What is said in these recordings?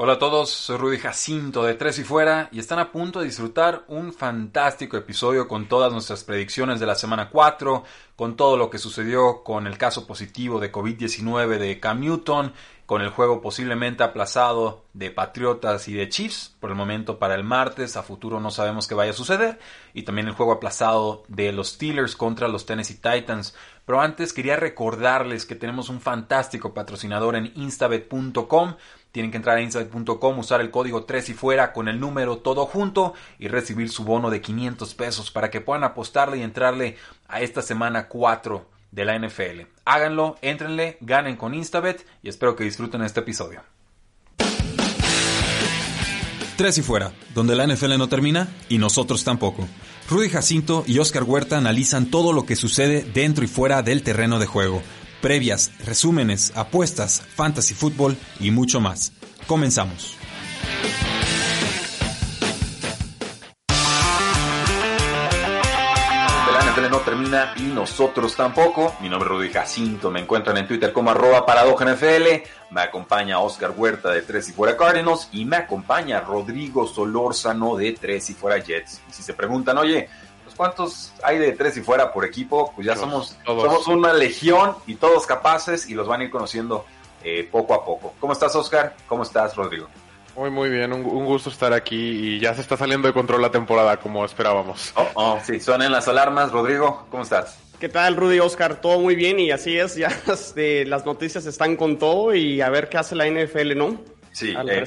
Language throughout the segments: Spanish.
Hola a todos, soy Rudy Jacinto de Tres y Fuera y están a punto de disfrutar un fantástico episodio con todas nuestras predicciones de la semana 4, con todo lo que sucedió con el caso positivo de COVID-19 de Cam Newton, con el juego posiblemente aplazado de Patriotas y de Chiefs, por el momento para el martes, a futuro no sabemos qué vaya a suceder, y también el juego aplazado de los Steelers contra los Tennessee Titans. Pero antes quería recordarles que tenemos un fantástico patrocinador en instabet.com tienen que entrar a inside.com, usar el código 3 y fuera con el número todo junto y recibir su bono de 500 pesos para que puedan apostarle y entrarle a esta semana 4 de la NFL. Háganlo, entrenle, ganen con Instabet y espero que disfruten este episodio. 3 y fuera, donde la NFL no termina y nosotros tampoco. Rudy Jacinto y Oscar Huerta analizan todo lo que sucede dentro y fuera del terreno de juego previas, resúmenes, apuestas, fantasy fútbol y mucho más. Comenzamos. NFL no termina y nosotros tampoco. Mi nombre es Rudy Jacinto, me encuentran en Twitter como arroba NFL. Me acompaña Oscar Huerta de Tres y Fuera Cardinals y me acompaña Rodrigo Solórzano de Tres y Fuera Jets. Y si se preguntan, oye, ¿cuántos hay de tres y fuera por equipo? Pues ya somos, somos una legión y todos capaces y los van a ir conociendo eh, poco a poco. ¿Cómo estás, Oscar? ¿Cómo estás, Rodrigo? Muy, muy bien. Un, gusto estar aquí y ya se está saliendo de control la temporada como esperábamos. Oh, oh, sí, suenan las alarmas. Rodrigo, ¿cómo estás? ¿Qué tal, Rudy Oscar? Todo muy bien y así es, ya este, las noticias están con todo y a ver qué hace la NFL, ¿no? Sí, eh,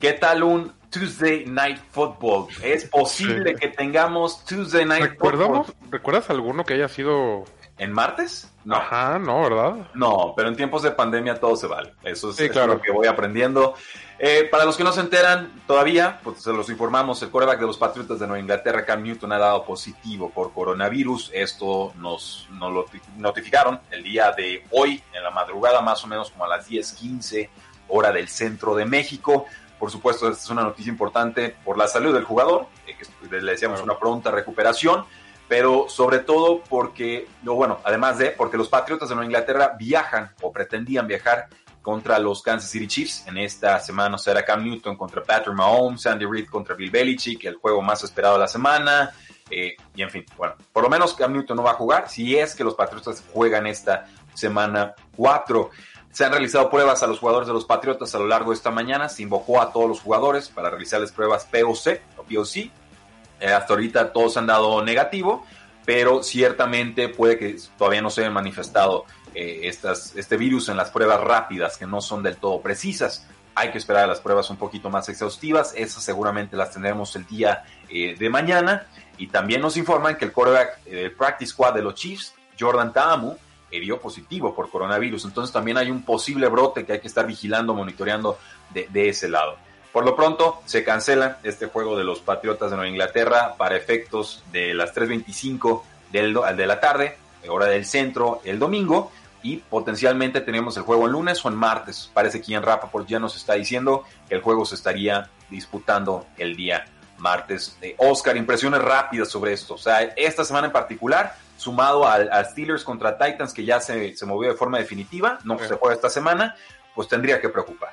¿qué tal un Tuesday Night Football. Es posible que tengamos Tuesday Night Football. ¿Recuerdas alguno que haya sido ¿En martes? No. Ajá, no, ¿verdad? No, pero en tiempos de pandemia todo se vale. Eso es, claro. lo que voy aprendiendo. Eh, para los que no se enteran todavía, pues se los informamos, el quarterback de los Patriotas de Nueva Inglaterra, Cam Newton, ha dado positivo por coronavirus. Esto nos, nos lo notificaron el día de hoy, en la madrugada, más o menos como a las 10:15 hora del centro de México. Por supuesto, esta es una noticia importante por la salud del jugador, eh, que le decíamos una pronta recuperación, pero sobre todo porque, bueno, además de, porque los Patriotas de Nueva Inglaterra viajan o pretendían viajar contra los Kansas City Chiefs. En esta semana será Cam Newton contra Patrick Mahomes, Sandy Reid contra Bill Belichick, el juego más esperado de la semana. Eh, y en fin, bueno, por lo menos Cam Newton no va a jugar si es que los Patriotas juegan esta semana 4. Se han realizado pruebas a los jugadores de los Patriotas a lo largo de esta mañana. Se invocó a todos los jugadores para realizarles pruebas POC o POC. Eh, hasta ahorita todos han dado negativo, pero ciertamente puede que todavía no se hayan manifestado eh, este virus en las pruebas rápidas, que no son del todo precisas. Hay que esperar a las pruebas un poquito más exhaustivas. Esas seguramente las tendremos el día eh, de mañana. Y también nos informan que el quarterback del practice squad de los Chiefs, Jordan Ta'amu, dio positivo por coronavirus. Entonces también hay un posible brote que hay que estar vigilando, monitoreando de, ese lado. Por lo pronto, se cancela este juego de los Patriotas de Nueva Inglaterra para efectos de las 3.25 del, de la tarde, hora del centro, el domingo, y potencialmente tenemos el juego el lunes o en martes. Parece que Ian Rappaport ya nos está diciendo que el juego se estaría disputando el día martes. Eh, Oscar, impresiones rápidas sobre esto. O sea, esta semana en particular, sumado a, Steelers contra Titans, que ya se, movió de forma definitiva, no se juega esta semana, pues tendría que preocupar.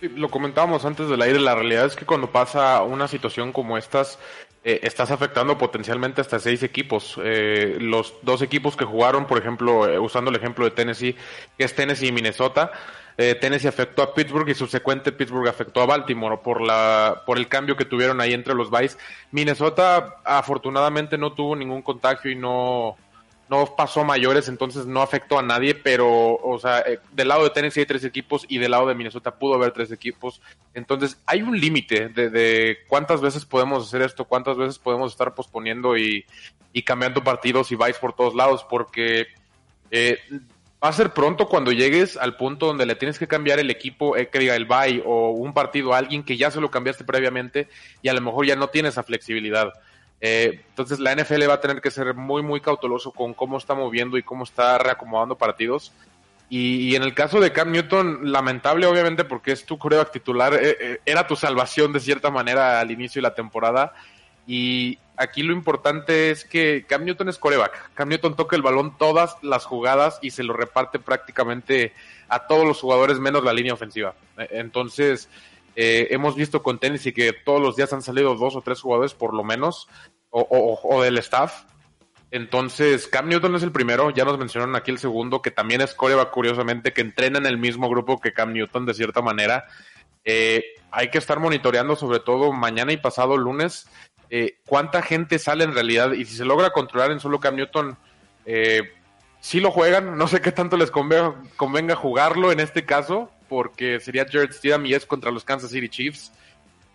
lo comentábamos antes del aire, la realidad es que cuando pasa una situación como estas, eh, estás afectando potencialmente hasta seis equipos. Eh, los dos equipos que jugaron, por ejemplo, eh, usando el ejemplo de Tennessee, que es Tennessee y Minnesota, Tennessee afectó a Pittsburgh y subsecuente Pittsburgh afectó a Baltimore por la por el cambio que tuvieron ahí entre los Vice. Minnesota afortunadamente no tuvo ningún contagio y no no pasó mayores, entonces no afectó a nadie, pero, o sea, eh, del lado de Tennessee hay tres equipos y del lado de Minnesota pudo haber tres equipos. Entonces, hay un límite de, cuántas veces podemos hacer esto, cuántas veces podemos estar posponiendo y, cambiando partidos y vais por todos lados, porque eh, va a ser pronto cuando llegues al punto donde le tienes que cambiar el equipo, eh, que diga el bye o un partido a alguien que ya se lo cambiaste previamente y a lo mejor ya no tiene esa flexibilidad. Eh, entonces la NFL va a tener que ser muy, muy cauteloso con cómo está moviendo y cómo está reacomodando partidos. Y, en el caso de Cam Newton, lamentable obviamente porque es tu coreback titular, eh, era tu salvación de cierta manera al inicio de la temporada. Y aquí lo importante es que Cam Newton es coreback. Cam Newton toca el balón todas las jugadas y se lo reparte prácticamente a todos los jugadores menos la línea ofensiva. E, entonces, eh, hemos visto con tenis que todos los días han salido dos o tres jugadores por lo menos, o, del staff. Entonces, Cam Newton es el primero, ya nos mencionaron aquí el segundo, que también es coreback, curiosamente, que entrena en el mismo grupo que Cam Newton, de cierta manera. Eh, hay que estar monitoreando, sobre todo mañana y pasado lunes, eh, cuánta gente sale en realidad y si se logra controlar en solo Cam Newton, eh, si lo juegan, no sé qué tanto les convenga, convenga jugarlo en este caso, porque sería Jared Stidham y es contra los Kansas City Chiefs,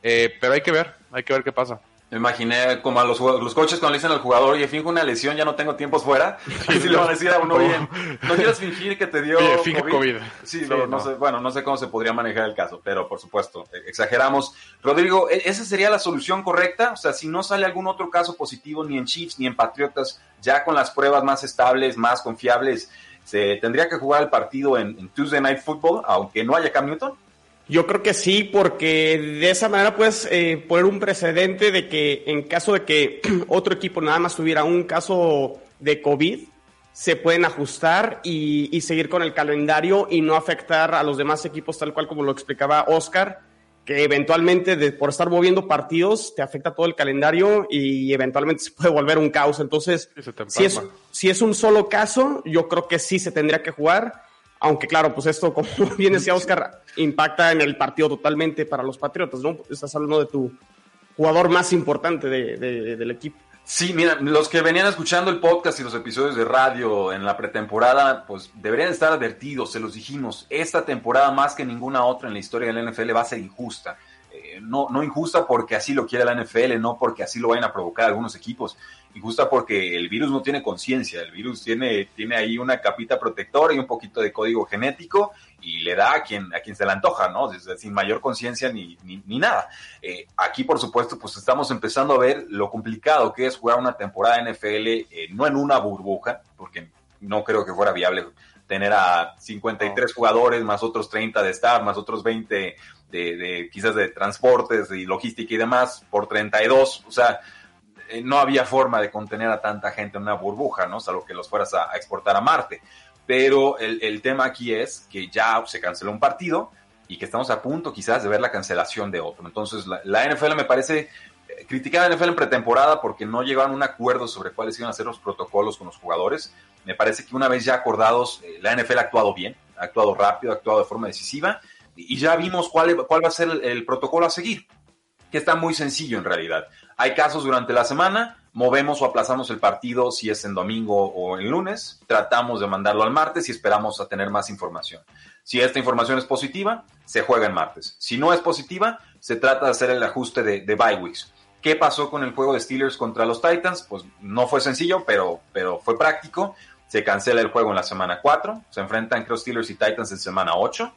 eh, pero hay que ver, hay que ver qué pasa. Me imaginé como a los, los coaches cuando le dicen al jugador, oye, finge una lesión, ya no tengo tiempos fuera. Y si le van a decir a uno, bien, no quieres fingir que te dio COVID. Sí, no, sé, bueno, no sé cómo se podría manejar el caso, pero por supuesto, e, exageramos. Rodrigo, ¿e, ¿esa sería la solución correcta? O sea, si no sale algún otro caso positivo ni en Chiefs ni en Patriotas, ya con las pruebas más estables, más confiables, ¿se tendría que jugar el partido en, en Tuesday Night Football, aunque no haya Cam Newton? Yo creo que sí, porque de esa manera puedes eh, poner un precedente de que en caso de que otro equipo nada más tuviera un caso de COVID, se pueden ajustar y, seguir con el calendario y no afectar a los demás equipos tal cual como lo explicaba Oscar, que eventualmente por estar moviendo partidos te afecta todo el calendario y eventualmente se puede volver un caos. Entonces, si es, si es un solo caso, yo creo que sí se tendría que jugar aunque claro, pues esto, como bien decía Oscar, impacta en el partido totalmente para los Patriotas, ¿no? Estás hablando de tu jugador más importante del equipo. Sí, mira, los que venían escuchando el podcast y los episodios de radio en la pretemporada, pues deberían estar advertidos, se los dijimos, esta temporada más que ninguna otra en la historia del NFL va a ser injusta. No, no injusta porque así lo quiere la NFL, no porque así lo vayan a provocar algunos equipos, injusta porque el virus no tiene conciencia, el virus tiene, tiene ahí una capita protectora y un poquito de código genético y le da a quien, a quien se le antoja, ¿no? sin mayor conciencia ni, ni, nada. Eh, aquí, por supuesto, pues estamos empezando a ver lo complicado que es jugar una temporada NFL, eh, no en una burbuja, porque no creo que fuera viable tener a 53 jugadores, más otros 30 de staff, más otros 20 quizás de transportes y logística y demás, por 32, o sea, eh, no había forma de contener a tanta gente en una burbuja, ¿no? Salvo que los fueras a, exportar a Marte. Pero el, tema aquí es que ya se canceló un partido y que estamos a punto quizás de ver la cancelación de otro. Entonces, la, NFL me parece eh, criticar a la NFL en pretemporada porque no llegaron a un acuerdo sobre cuáles iban a ser los protocolos con los jugadores. Me parece que una vez ya acordados, eh, la NFL ha actuado bien, ha actuado rápido, ha actuado de forma decisiva y ya vimos cuál, cuál va a ser el protocolo a seguir, que está muy sencillo en realidad. Hay casos durante la semana, movemos o aplazamos el partido si es en domingo o en lunes, tratamos de mandarlo al martes y esperamos a tener más información. Si esta información es positiva, se juega en martes. Si no es positiva, se trata de hacer el ajuste de, de bye weeks. ¿Qué pasó con el juego de Steelers contra los Titans? Pues no fue sencillo, pero, pero fue práctico. Se cancela el juego en la semana 4. Se enfrentan, creo, Steelers y Titans en semana 8.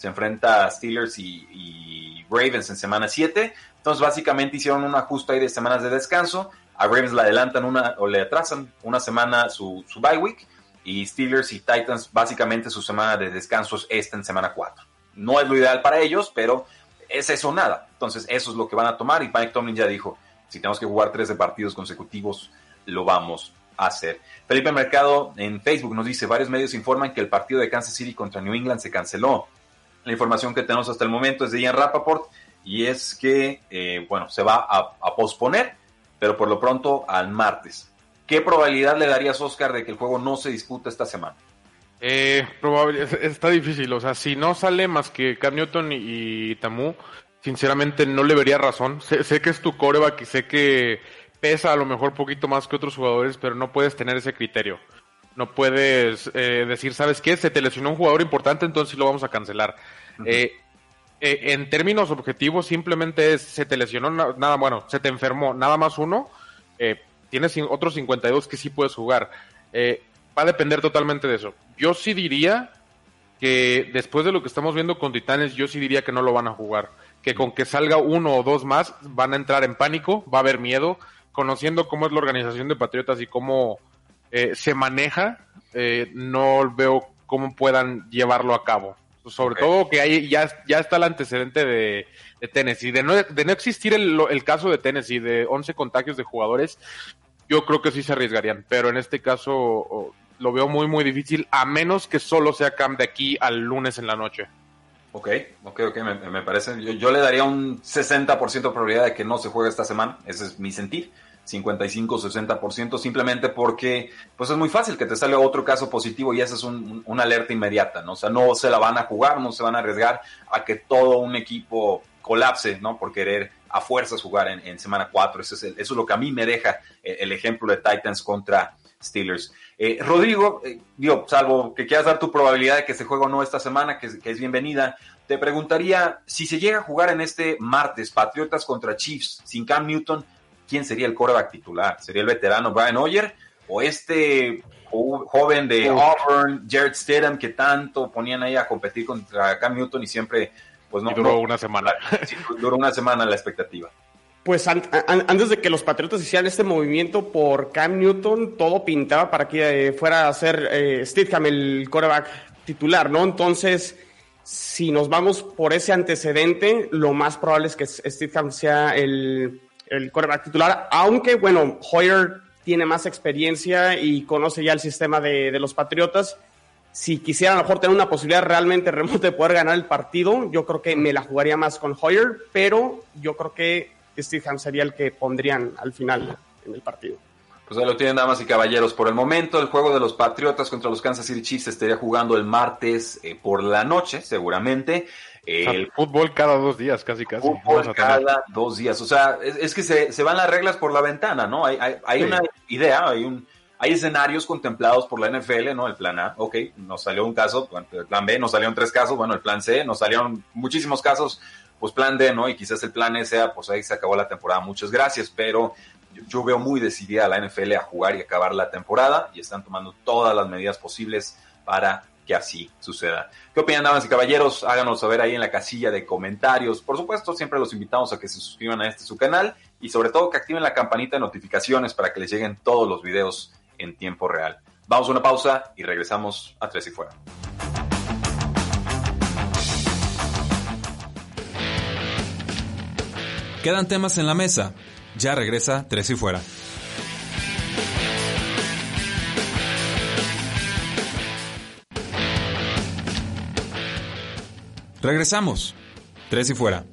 Se enfrenta Steelers y, Ravens en semana 7 entonces, básicamente hicieron un ajuste ahí de semanas de descanso. A Ravens le adelantan una o le atrasan una semana su, su bye week. Y Steelers y Titans, básicamente su semana de descanso es esta en semana 4. No es lo ideal para ellos, pero es eso nada. Entonces, eso es lo que van a tomar. Y Mike Tomlin ya dijo: si tenemos que jugar 13 partidos consecutivos, lo vamos a hacer. Felipe Mercado en Facebook nos dice: varios medios informan que el partido de Kansas City contra New England se canceló. La información que tenemos hasta el momento es de Ian Rappaport y es que, eh, bueno, se va a, posponer, pero por lo pronto al martes. ¿Qué probabilidad le darías, Oscar, de que el juego no se disputa esta semana? Eh, probable, está difícil, o sea, si no sale más que Cam Newton y, Tamu, sinceramente no le vería razón. Sé, que es tu coreback y sé que pesa a lo mejor poquito más que otros jugadores, pero no puedes tener ese criterio. No puedes eh, decir, ¿sabes qué? Se te lesionó un jugador importante, entonces lo vamos a cancelar. eh, eh, en términos objetivos, simplemente es, se te lesionó, nada, bueno, se te enfermó, nada más uno, tienes otros 52 que sí puedes jugar. Va a depender totalmente de eso. Yo sí diría que después de lo que estamos viendo con Titanes, yo sí diría que no lo van a jugar. Que con que salga uno o dos más, van a entrar en pánico, va a haber miedo. Conociendo cómo es la organización de Patriotas y cómo eh, se maneja, eh, no veo cómo puedan llevarlo a cabo. Sobre todo que hay, ya, ya está el antecedente de, de Tennessee. De no, de no existir el, el caso de Tennessee, de 11 contagios de jugadores, yo creo que sí se arriesgarían. Pero en este caso lo veo muy, muy difícil, a menos que solo sea Cam de aquí al lunes en la noche. Ok, ok, ok, me, parece. Yo, yo, le daría un 60% de probabilidad de que no se juegue esta semana. Ese es mi sentir. 55-60%, simplemente porque pues es muy fácil que te salga otro caso positivo y esa es un, una alerta inmediata, ¿no? O sea, no se la van a jugar, no se van a arriesgar a que todo un equipo colapse, ¿no? Por querer a fuerzas jugar en, semana 4. Eso es, eso es lo que a mí me deja el, ejemplo de Titans contra Steelers. Eh, Rodrigo, eh, digo, salvo que quieras dar tu probabilidad de que se juegue o no esta semana, que, que, es bienvenida, te preguntaría si se llega a jugar en este martes Patriotas contra Chiefs sin Cam Newton, quién sería el coreback titular. ¿Sería el veterano Brian Hoyer o este joven de Auburn, Jared Stidham, que tanto ponían ahí a competir contra Cam Newton y siempre, pues no. duró una semana. duró una semana la expectativa. Pues antes de que los Patriotas hicieran este movimiento por Cam Newton, todo pintaba para que eh, fuera a ser eh, Stidham el coreback titular, ¿no? Entonces, si nos vamos por ese antecedente, lo más probable es que Stidham sea el, el quarterback titular, aunque bueno, Hoyer tiene más experiencia y conoce ya el sistema de, los Patriotas. Si quisiera a lo mejor tener una posibilidad realmente remota de poder ganar el partido, yo creo que me la jugaría más con Hoyer, pero yo creo que Steve sería el que pondrían al final en el partido. Pues ahí lo tienen, damas y caballeros. Por el momento, el juego de los Patriotas contra los Kansas City Chiefs estaría jugando el martes eh, por la noche, seguramente. El fútbol cada dos días, casi casi. Fútbol cada dos días. O sea, es, que se, van las reglas por la ventana, ¿no? Hay, hay, una idea, hay un hay escenarios contemplados por la NFL, ¿no? El plan A, ok, nos salió un caso, el plan B, nos salieron tres casos, bueno, el plan C, nos salieron muchísimos casos, pues plan D, ¿no? Y quizás el plan E sea, pues ahí se acabó la temporada, muchas gracias, pero yo, yo veo muy decidida a la NFL a jugar y acabar la temporada y están tomando todas las medidas posibles para que así suceda. ¿Qué opinan, damas y caballeros? Háganos saber ahí en la casilla de comentarios. Por supuesto, siempre los invitamos a que se suscriban a este su canal y sobre todo que activen la campanita de notificaciones para que les lleguen todos los videos en tiempo real. Vamos a una pausa y regresamos a Tres y Fuera. Quedan temas en la mesa. Ya regresa Tres y Fuera. Regresamos. Tres y fuera.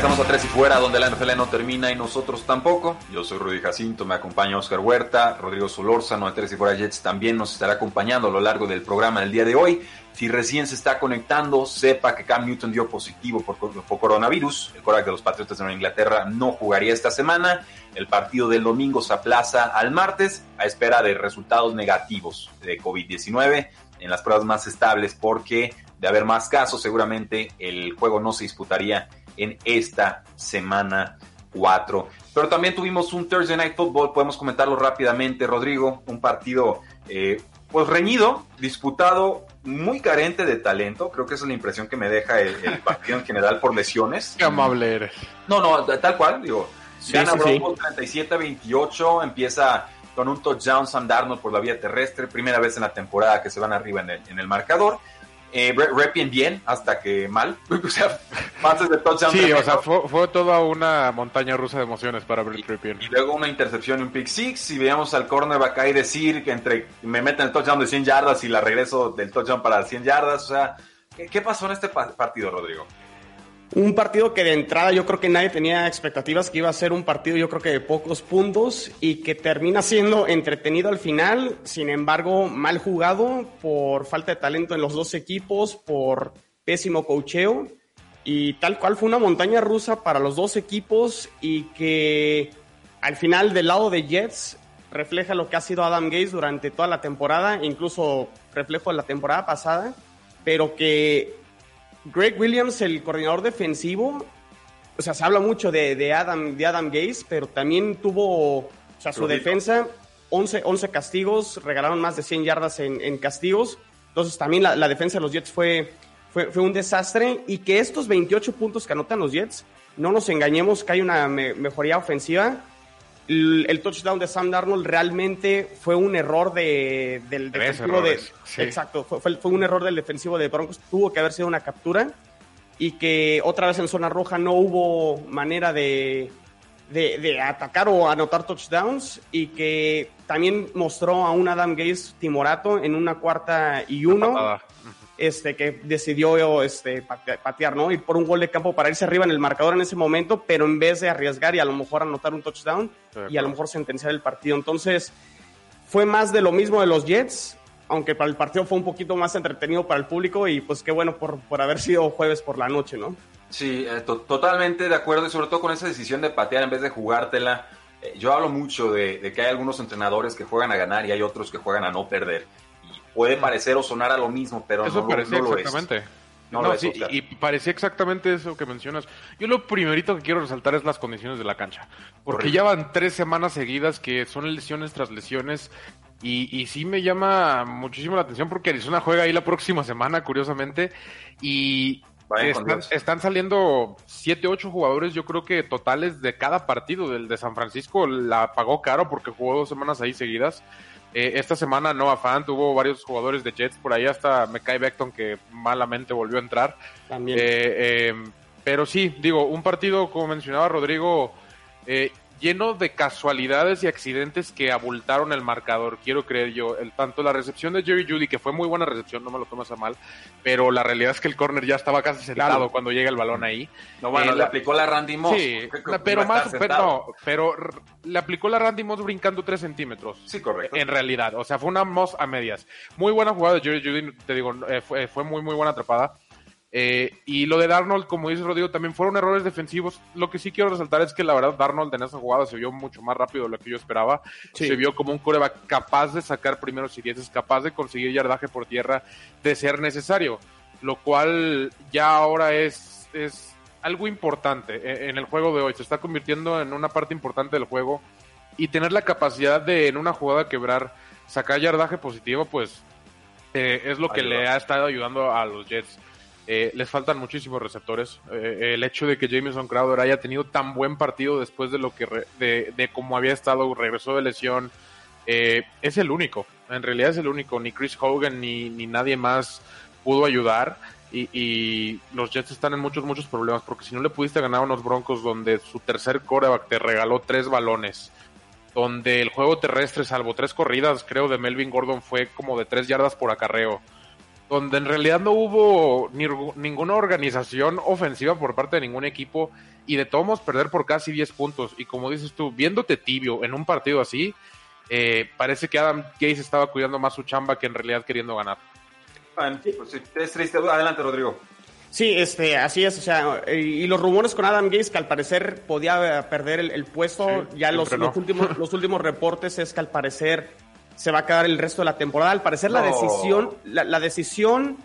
Regresamos a Tres y Fuera, donde la NFL no termina y nosotros tampoco. Yo soy Rudy Jacinto, me acompaña Oscar Huerta, Rodrigo Solórzano de Tres y Fuera Jets también nos estará acompañando a lo largo del programa del día de hoy. Si recién se está conectando, sepa que Cam Newton dio positivo por, coronavirus. El coreback de los Patriotas de Nueva Inglaterra no jugaría esta semana. El partido del domingo se aplaza al martes a espera de resultados negativos de COVID-19 en las pruebas más estables porque de haber más casos seguramente el juego no se disputaría en esta semana 4. Pero también tuvimos un Thursday Night Football, podemos comentarlo rápidamente, Rodrigo, un partido eh, pues reñido, disputado, muy carente de talento. Creo que esa es la impresión que me deja el, partido en general por lesiones. Qué amable eres. No, no, tal cual, digo. gana Broncos 37-28, empieza con un touchdown Sam Darnold por la vía terrestre, primera vez en la temporada que se van arriba en el, en el marcador. Eh, bien hasta que mal. o sea, pases de touchdown. Sí, o sea, fue, toda una montaña rusa de emociones para Brett Ripien. Y luego una intercepción y un pick six. Y veíamos al cornerback ahí decir que entre me meten el touchdown de 100 yardas y la regreso del touchdown para 100 yardas. O sea, qué pasó en este partido, Rodrigo? Un partido que de entrada yo creo que nadie tenía expectativas que iba a ser un partido yo creo que de pocos puntos y que termina siendo entretenido al final, sin embargo mal jugado por falta de talento en los dos equipos, por pésimo cocheo y tal cual fue una montaña rusa para los dos equipos y que al final del lado de Jets refleja lo que ha sido Adam Gates durante toda la temporada, incluso reflejo de la temporada pasada, pero que Greg Williams, el coordinador defensivo, o sea, se habla mucho de, Adam, de Adam Gaze, pero también tuvo, o sea, su defensa, 11, 11 castigos, regalaron más de 100 yardas en, castigos, entonces también la, defensa de los Jets fue, fue, fue, un desastre y que estos 28 puntos que anotan los Jets, no nos engañemos que hay una mejoría ofensiva, el, touchdown de Sam Darnold realmente fue un error de, del defensivo de... Exacto, fue, fue, un error del defensivo de Broncos, tuvo que haber sido una captura y que otra vez en zona roja no hubo manera de, de, atacar o anotar touchdowns y que también mostró a un Adam Gaze timorato en una cuarta y uno este, que decidió este, patear, ¿no? Ir por un gol de campo para irse arriba en el marcador en ese momento, pero en vez de arriesgar y a lo mejor anotar un touchdown y a lo mejor sentenciar el partido. Entonces, fue más de lo mismo de los Jets, aunque para el partido fue un poquito más entretenido para el público y pues qué bueno por, por haber sido jueves por la noche, ¿no? Sí, eh, totalmente de acuerdo y sobre todo con esa decisión de patear en vez de jugártela. Eh, yo hablo mucho de, de, que hay algunos entrenadores que juegan a ganar y hay otros que juegan a no perder puede parecer o sonar a lo mismo, pero eso no, parecía exactamente. No, sí, y parecía exactamente eso que mencionas. Yo lo primerito que quiero resaltar es las condiciones de la cancha, porque ya van tres semanas seguidas que son lesiones tras lesiones y, y sí me llama muchísimo la atención porque Arizona juega ahí la próxima semana, curiosamente, y están, están, saliendo siete, ocho jugadores, yo creo que totales de cada partido del de San Francisco la pagó caro porque jugó dos semanas ahí seguidas. Eh, esta semana Noah Fan tuvo varios jugadores de Jets, por ahí hasta Mekai Beckton que malamente volvió a entrar. También. Eh, eh, pero sí, digo, un partido, como mencionaba Rodrigo, eh, lleno de casualidades y accidentes que abultaron el marcador, quiero creer yo. El, tanto la recepción de Jerry Judy, que fue muy buena recepción, no me lo tomas a mal, pero la realidad es que el corner ya estaba casi sentado cuando llega el balón ahí. No, bueno, eh, le aplicó la Randy Moss. Sí, pero más, pero, pero le aplicó la Randy Moss brincando 3 centímetros. Sí, correcto. En realidad, o sea, fue una Moss a medias. Muy buena jugada de Jerry Judy, te digo, eh, fue, fue muy, muy buena atrapada. Eh, y lo de Darnold, como dice Rodrigo, también fueron errores defensivos. Lo que sí quiero resaltar es que la verdad Darnold en esa jugada se vio mucho más rápido de lo que yo esperaba. Se vio como un coreback capaz de sacar primeros y dieces, capaz de conseguir yardaje por tierra de ser necesario. Lo cual ya ahora es, es algo importante e, en el juego de hoy. Se está convirtiendo en una parte importante del juego. Y tener la capacidad de en una jugada quebrar, sacar yardaje positivo, pues eh, es lo que le ha estado ayudando a los Jets. Eh, les faltan muchísimos receptores. Eh, el hecho de que Jameson Crowder haya tenido tan buen partido después de lo que de, de cómo había estado, regresó de lesión, eh, es el único. En realidad es el único. Ni Chris Hogan ni, ni nadie más pudo ayudar. Y, y, los Jets están en muchos, muchos problemas. Porque si no le pudiste ganar a unos Broncos donde su tercer coreback te regaló tres balones, donde el juego terrestre, salvo tres corridas, creo, de Melvin Gordon fue como de tres yardas por acarreo donde en realidad no hubo ni, ninguna organización ofensiva por parte de ningún equipo y de todos perder por casi 10 puntos. Y como dices tú, viéndote tibio en un partido así, eh, parece que Adam Gaze estaba cuidando más su chamba que en realidad queriendo ganar. Pues es triste. Adelante, Rodrigo. Sí, este, así es, o sea, y los rumores con Adam Gaze que al parecer podía perder el, puesto, ya los, los, últimos, los últimos reportes es que al parecer se va a quedar el resto de la temporada. Al parecer la decisión, la, decisión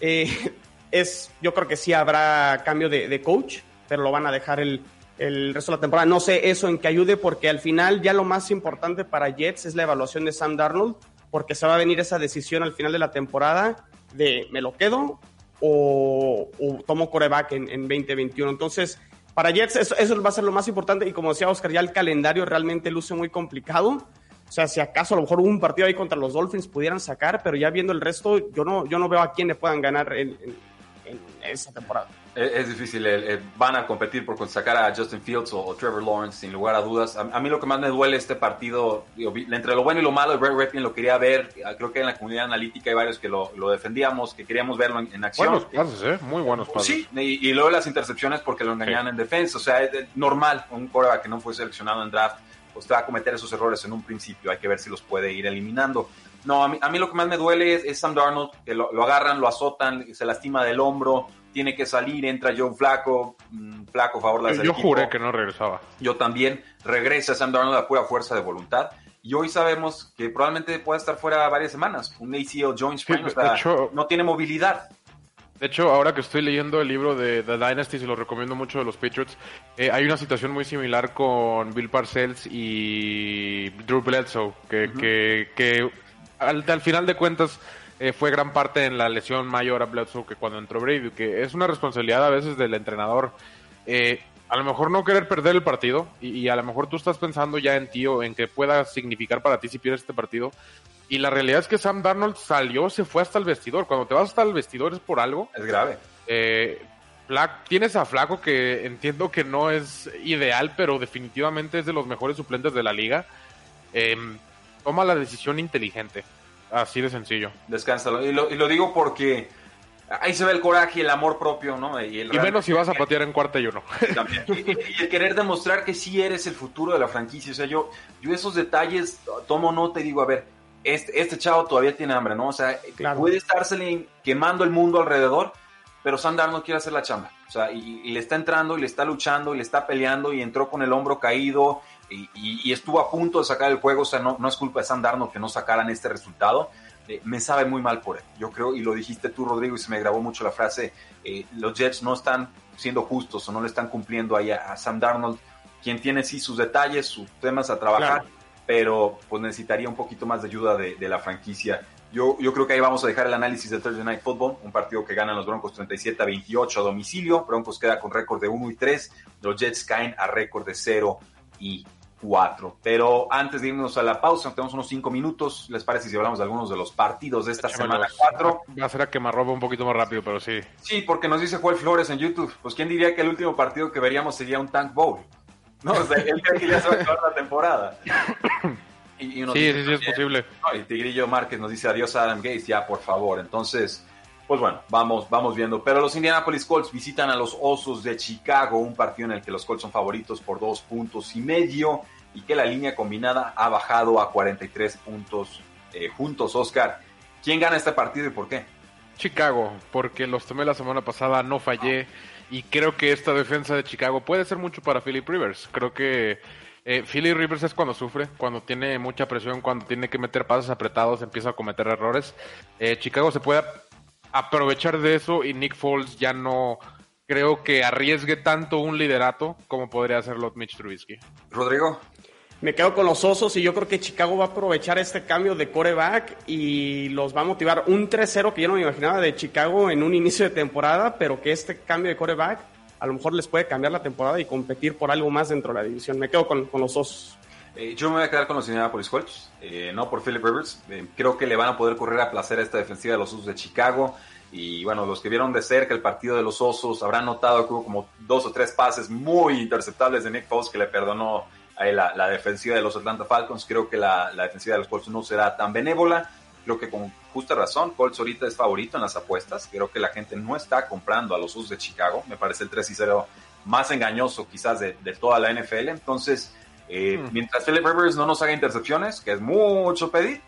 eh, es, yo creo que sí habrá cambio de, coach, pero lo van a dejar el, el, resto de la temporada. No sé eso en que ayude porque al final ya lo más importante para Jets es la evaluación de Sam Darnold, porque se va a venir esa decisión al final de la temporada de me lo quedo o, tomo coreback en, en 2021. Entonces, para Jets eso, eso, va a ser lo más importante y como decía Oscar, ya el calendario realmente luce muy complicado. O sea, si acaso a lo mejor un partido ahí contra los Dolphins pudieran sacar, pero ya viendo el resto, yo no, yo no veo a quién le puedan ganar en, en, esa temporada. Es, difícil, eh, van a competir por sacar a Justin Fields o, Trevor Lawrence, sin lugar a dudas. A, mí lo que más me duele este partido, entre lo bueno y lo malo, Brett Redfin lo quería ver, creo que en la comunidad analítica hay varios que lo, lo defendíamos, que queríamos verlo en, acción. Buenos pases, ¿eh? Muy buenos pases. Sí, y, luego las intercepciones porque lo engañaban en defensa, o sea, es normal, un coreback que no fue seleccionado en draft te va a cometer esos errores en un principio. Hay que ver si los puede ir eliminando. No, a mí, a mí lo que más me duele es, Sam Darnold, que lo, agarran, lo azotan, se lastima del hombro, tiene que salir, entra Joe Flaco, mm, Flaco, favor Yo juré que no regresaba. Yo también. Regresa Sam Darnold a pura fuerza de voluntad. y hoy sabemos que probablemente pueda estar fuera varias semanas. Un ACL joint sprain, no tiene movilidad. De hecho, ahora que estoy leyendo el libro de The Dynasty, se lo recomiendo mucho de los Patriots, eh, hay una situación muy similar con Bill Parcells y Drew Bledsoe, que, que, al, final de cuentas eh, fue gran parte en la lesión mayor a Bledsoe que cuando entró Brady, que es una responsabilidad a veces del entrenador. Eh, a lo mejor no querer perder el partido y, a lo mejor tú estás pensando ya en ti o en que pueda significar para ti si pierdes este partido. Y la realidad es que Sam Darnold salió, se fue hasta el vestidor. Cuando te vas hasta el vestidor es por algo. Es grave. Eh, tienes a Flaco que entiendo que no es ideal, pero definitivamente es de los mejores suplentes de la liga. Em, toma la decisión inteligente. Así de sencillo. Descánsalo. Y lo, y lo digo porque ahí se ve el coraje y el amor propio, ¿no? Y, menos si vas a patear en cuarta y uno. Y, el querer demostrar que sí eres el futuro de la franquicia. O sea, yo, yo esos detalles tomo nota y digo, a ver, este, este chavo todavía tiene hambre, ¿no? O sea, puede estársele quemando el mundo alrededor, pero Sandar no quiere hacer la chamba. O sea, y, le está entrando y le está luchando y le está peleando y entró con el hombro caído y, estuvo a punto de sacar el juego. O sea, no, no es culpa de Sandarno que no sacaran este resultado eh, me sabe muy mal por él. Yo creo, y lo dijiste tú, Rodrigo, y se me grabó mucho la frase, eh, los Jets no están siendo justos o no le están cumpliendo ahí a, Sam Darnold, quien tiene sí sus detalles, sus temas a trabajar, pero pues necesitaría un poquito más de ayuda de, la franquicia. Yo, yo creo que ahí vamos a dejar el análisis de Thursday Night Football, un partido que ganan los Broncos 37 a 28 a domicilio. Broncos queda con récord de 1 y 3. Los Jets caen a récord de 0 y cuatro. Pero antes de irnos a la pausa, tenemos unos cinco minutos. ¿Les parece si hablamos de algunos de los partidos de esta semana 4? Va a ser a quemarropa un poquito más rápido, pero sí. Sí, porque nos dice Juan Flores en YouTube. Pues quién diría que el último partido que veríamos sería un Tank Bowl. No, o sea, él cree que ya se va a acabar la temporada. Y, sí, sí, sí, es posible. y Tigrillo Márquez nos dice adiós a Adam Gates, ya, por favor. Entonces, pues bueno, vamos, vamos viendo. Pero los Indianapolis Colts visitan a los Osos de Chicago, un partido en el que los Colts son favoritos por dos puntos y medio y que la línea combinada ha bajado a 43 puntos eh, juntos. Oscar, ¿quién gana este partido y por qué? Chicago, porque los tomé la semana pasada, no fallé y creo que esta defensa de Chicago puede ser mucho para Philip Rivers. Creo que eh, Philip Rivers es cuando sufre, cuando tiene mucha presión, cuando tiene que meter pases apretados, empieza a cometer errores. Eh, Chicago se puede aprovechar de eso y Nick Foles ya no creo que arriesgue tanto un liderato como podría hacerlo Mitch Trubisky. Rodrigo. Me quedo con los osos y yo creo que Chicago va a aprovechar este cambio de coreback y los va a motivar. Un 3-0 que yo no me imaginaba de Chicago en un inicio de temporada, pero que este cambio de coreback a lo mejor les puede cambiar la temporada y competir por algo más dentro de la división. Me quedo con, los osos. Eh, yo me voy a quedar con los Indianapolis Colts, eh, no por Philip Rivers. Eh, creo que le van a poder correr a placer a esta defensiva de los Osos de Chicago. Y bueno, los que vieron de cerca el partido de los Osos habrán notado que hubo como dos o tres pases muy interceptables de Nick Foles que le perdonó la, la, defensiva de los Atlanta Falcons. Creo que la, la, defensiva de los Colts no será tan benévola. Creo que con justa razón, Colts ahorita es favorito en las apuestas. Creo que la gente no está comprando a los Osos de Chicago. Me parece el 3 y 0 más engañoso quizás de, de toda la NFL. Entonces, eh, hmm. mientras Philip Rivers no nos haga intercepciones, que es mucho pedir,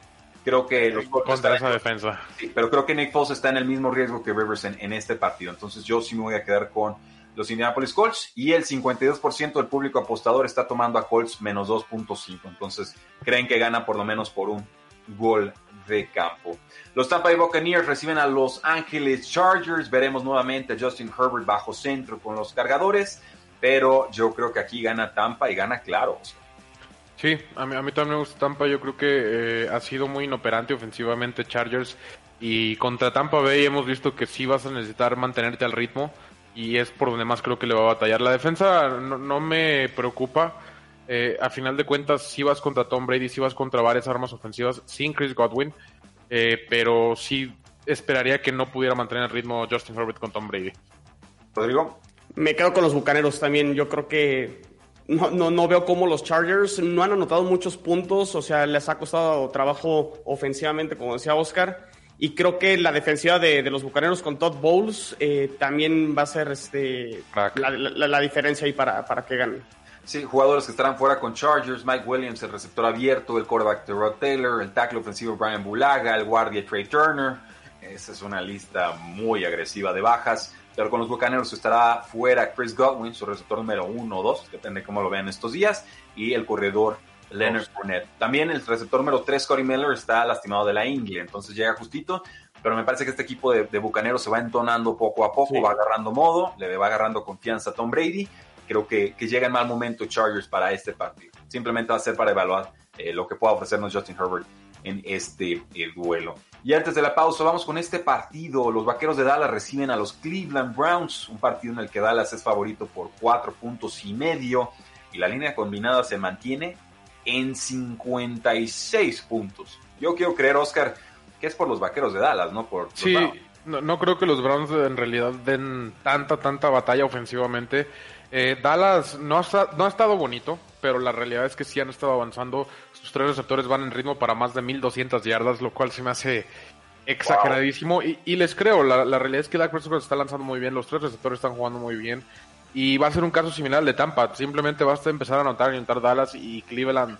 creo que los contra esa defensa. Sí, pero creo que Nick Foles está en el mismo riesgo que Rivers en, este partido. Entonces yo sí me voy a quedar con los Indianapolis Colts y el 52% del público apostador está tomando a Colts menos 2.5. Entonces creen que gana por lo menos por un gol de campo. Los Tampa Bay Buccaneers reciben a Los Angeles Chargers. Veremos nuevamente a Justin Herbert bajo centro con los cargadores. Pero yo creo que aquí gana Tampa y gana claro. Sí, a mí, también me gusta Tampa. Yo creo que eh, ha sido muy inoperante ofensivamente Chargers. Y contra Tampa Bay hemos visto que sí vas a necesitar mantenerte al ritmo. Y es por donde más creo que le va a batallar. La defensa no, me preocupa. Eh, a final de cuentas, si vas contra Tom Brady, si vas contra varias armas ofensivas, sin Chris Godwin. Eh, pero sí esperaría que no pudiera mantener el ritmo Justin Herbert con Tom Brady. Rodrigo. Me quedo con los bucaneros también. Yo creo que no, no, no, veo cómo los Chargers no han anotado muchos puntos, o sea, les ha costado trabajo ofensivamente, como decía Oscar. Y creo que la defensiva de, los Bucaneros con Todd Bowles eh, también va a ser este, la, diferencia ahí para, para que ganen. Sí, jugadores que estarán fuera con Chargers, Mike Williams, el receptor abierto, el quarterback de Rod Taylor, el tackle ofensivo Brian Bulaga, el guardia Trey Turner. Esa es una lista muy agresiva de bajas. Pero con los Bucaneros estará fuera Chris Godwin, su receptor número uno o dos, depende cómo lo vean estos días, y el corredor Leonard Fournette. También el receptor número 3, Corey Miller, está lastimado de la ingle, entonces llega justito, pero me parece que este equipo de, de Bucaneros se va entonando poco a poco, va agarrando modo, le va agarrando confianza a Tom Brady. Creo que, que llega en mal momento Chargers para este partido. Simplemente va a ser para evaluar eh, lo que pueda ofrecernos Justin Herbert en este el duelo. Y antes de la pausa, vamos con este partido. Los Vaqueros de Dallas reciben a los Cleveland Browns, un partido en el que Dallas es favorito por cuatro puntos y medio y la línea combinada se mantiene en 56 puntos. Yo quiero creer, Oscar, que es por los Vaqueros de Dallas, no por sí, No, creo que los Browns en realidad den tanta, tanta batalla ofensivamente. Eh, Dallas no ha, no ha estado bonito, pero la realidad es que sí han estado avanzando. Sus tres receptores van en ritmo para más de 1200 yardas, lo cual se me hace exageradísimo. Y, les creo, la, realidad es que Dak Prescott está lanzando muy bien, los tres receptores están jugando muy bien. Y va a ser un caso similar de Tampa. Simplemente basta empezar a anotar y anotar Dallas y Cleveland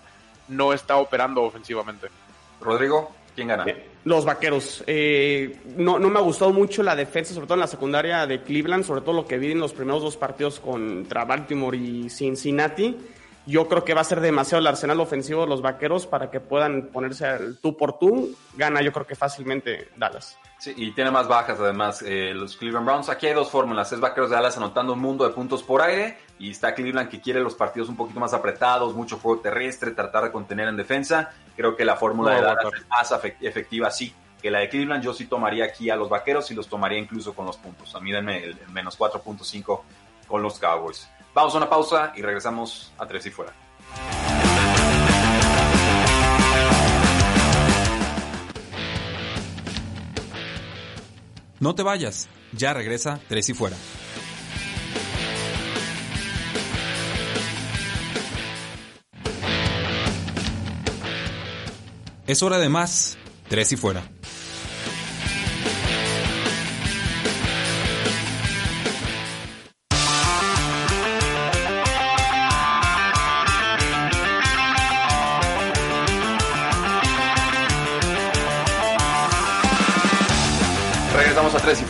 no está operando ofensivamente. Rodrigo, ¿quién gana? Eh, los vaqueros. Eh, no, no me ha gustado mucho la defensa, sobre todo en la secundaria de Cleveland, sobre todo lo que vi en los primeros dos partidos contra Baltimore y Cincinnati. Yo creo que va a ser demasiado el arsenal ofensivo de los vaqueros para que puedan ponerse al tú por tú. Gana, yo creo que fácilmente Dallas. Sí, y tiene más bajas además eh, los Cleveland Browns. Aquí hay dos fórmulas. Es Vaqueros de Dallas anotando un mundo de puntos por aire y está Cleveland que quiere los partidos un poquito más apretados, mucho fuego terrestre, tratar de contener en defensa. Creo que la fórmula de Dallas es más efectiva, sí, que la de Cleveland. Yo sí tomaría aquí a los Vaqueros y los tomaría incluso con los puntos. A mí denme el, menos 4.5 con los Cowboys. Vamos a una pausa y regresamos a Tres y Fuera. No te vayas, ya regresa Tres y Fuera. Es hora de más, Tres y Fuera.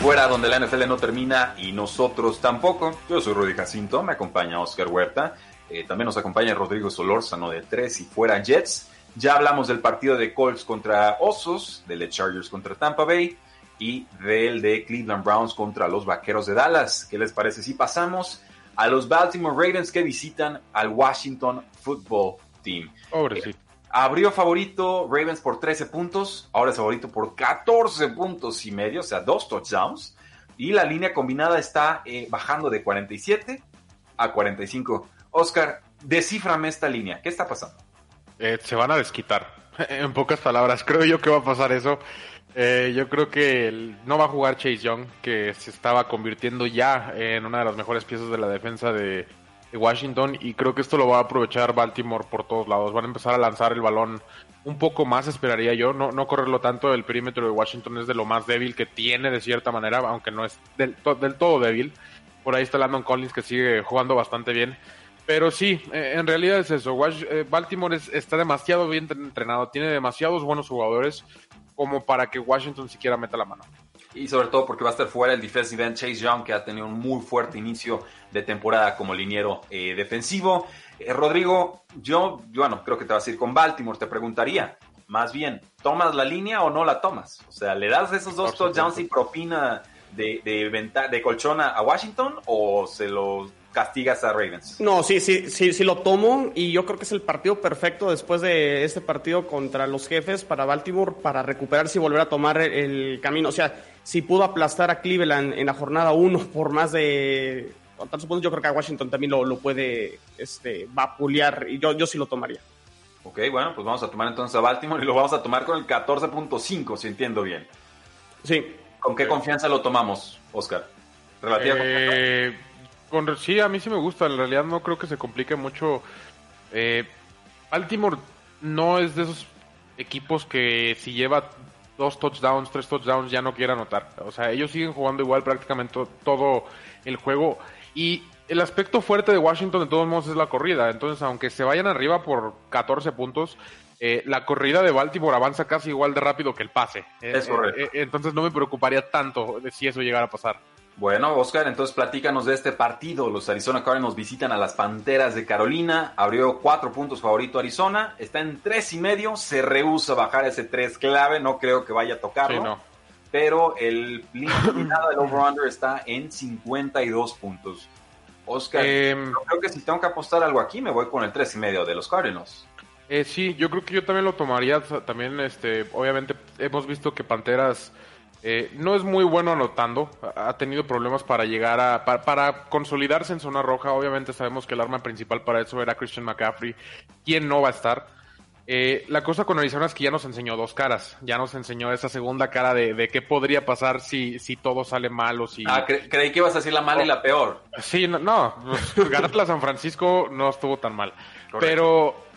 Fuera, donde la NFL no termina y nosotros tampoco. Yo soy Rudy Jacinto, me acompaña Oscar Huerta, eh, también nos acompaña Rodrigo Solórzano de tres y fuera Jets. Ya hablamos del partido de Colts contra Osos, del de Chargers contra Tampa Bay y del de Cleveland Browns contra los Vaqueros de Dallas. ¿Qué les parece si pasamos a los Baltimore Ravens que visitan al Washington Football Team? Pobrecito. Abrió favorito Ravens por 13 puntos, ahora es favorito por 14 puntos y medio, o sea, dos touchdowns. Y la línea combinada está eh, bajando de 47 a 45. Oscar, desciframe esta línea. ¿Qué está pasando? Eh, se van a desquitar. En pocas palabras, creo yo que va a pasar eso. Eh, yo creo que no va a jugar Chase Young, que se estaba convirtiendo ya en una de las mejores piezas de la defensa de, de Washington y creo que esto lo va a aprovechar Baltimore por todos lados. Van a empezar a lanzar el balón un poco más, esperaría yo, no, no correrlo tanto. El perímetro de Washington es de lo más débil que tiene de cierta manera, aunque no es del, del todo débil. Por ahí está Landon Collins que sigue jugando bastante bien. Pero sí, eh, en realidad es eso. Eh, Baltimore está demasiado bien entrenado, tiene demasiados buenos jugadores como para que Washington siquiera meta la mano y sobre todo porque va a estar fuera el defensive end Chase Young, que ha tenido un muy fuerte inicio de temporada como liniero eh, defensivo. Eh, Rodrigo, yo, bueno, creo que te vas a ir con Baltimore, te preguntaría, más bien, ¿tomas la línea o no la tomas? O sea, ¿le das esos dos touchdowns y propina de, de, de colchona a Washington o se los castigas a Ravens. No, sí, sí, sí, sí lo tomo y yo creo que es el partido perfecto después de este partido contra los jefes para Baltimore para recuperarse y volver a tomar el camino. O sea, si pudo aplastar a Cleveland en la jornada 1 por más de tantos puntos, yo creo que a Washington también lo, lo puede este, vapulear y yo, yo sí lo tomaría. Ok, bueno, pues vamos a tomar entonces a Baltimore y lo vamos a tomar con el 14.5, si entiendo bien. Sí. ¿Con qué confianza lo tomamos, Oscar? ¿Relativa eh, con, sí, a mí sí me gusta. En realidad no creo que se complique mucho. Eh, Baltimore no es de esos equipos que si lleva dos touchdowns, tres touchdowns ya no quiere anotar. O sea, ellos siguen jugando igual prácticamente todo el juego. Y el aspecto fuerte de Washington de todos modos es la corrida. Entonces, aunque se vayan arriba por 14 puntos, eh, la corrida de Baltimore avanza casi igual de rápido que el pase. Es correcto. entonces no me preocuparía tanto de si eso llegara a pasar. Bueno, Oscar, entonces platícanos de este partido. Los Arizona Cardinals visitan a las Panteras de Carolina. Abrió cuatro puntos favorito Arizona. Está en tres y medio. Se rehúsa a bajar ese tres clave. No creo que vaya a tocarlo. Pero el limitado del over-under está en 52 puntos. Oscar, em, creo que si tengo que apostar algo aquí, me voy con el tres y medio de los Cardinals. Eh, sí, yo creo que yo también lo tomaría. También, este, obviamente, hemos visto que Panteras eh, no es muy bueno anotando, ha tenido problemas para llegar a, para, consolidarse en zona roja. Obviamente sabemos que el arma principal para eso era Christian McCaffrey, quien no va a estar. Eh, la cosa con Arizona es que ya nos enseñó dos caras, ya nos enseñó esa segunda cara de, qué podría pasar si, si todo sale mal o si... Ah, creí que ibas a decir la mala y la peor. Sí, no, no pues, San Francisco no estuvo tan mal, pero...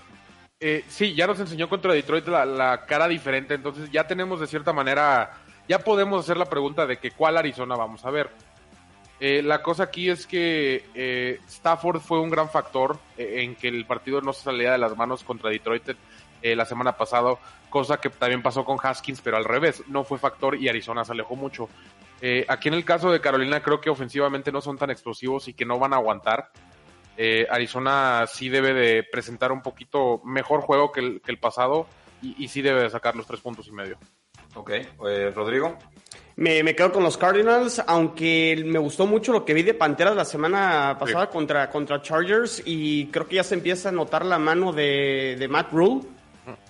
Eh, sí, ya nos enseñó contra Detroit la, la cara diferente, entonces ya tenemos de cierta manera ya podemos hacer la pregunta de que cuál Arizona vamos a ver. Eh, la cosa aquí es que eh, Stafford fue un gran factor eh, en que el partido no se salía de las manos contra Detroit la semana pasada, cosa que también pasó con Haskins, pero al revés, no fue factor y Arizona se alejó mucho. aquí en el caso de Carolina creo que ofensivamente no son tan explosivos y que no van a aguantar. Arizona sí debe de presentar un poquito mejor juego que el, pasado y sí debe de sacar los tres puntos y medio. Ok, eh, Rodrigo. Me, quedo con los Cardinals, aunque me gustó mucho lo que vi de Panteras la semana pasada contra, contra Chargers y creo que ya se empieza a notar la mano de, Matt Rule.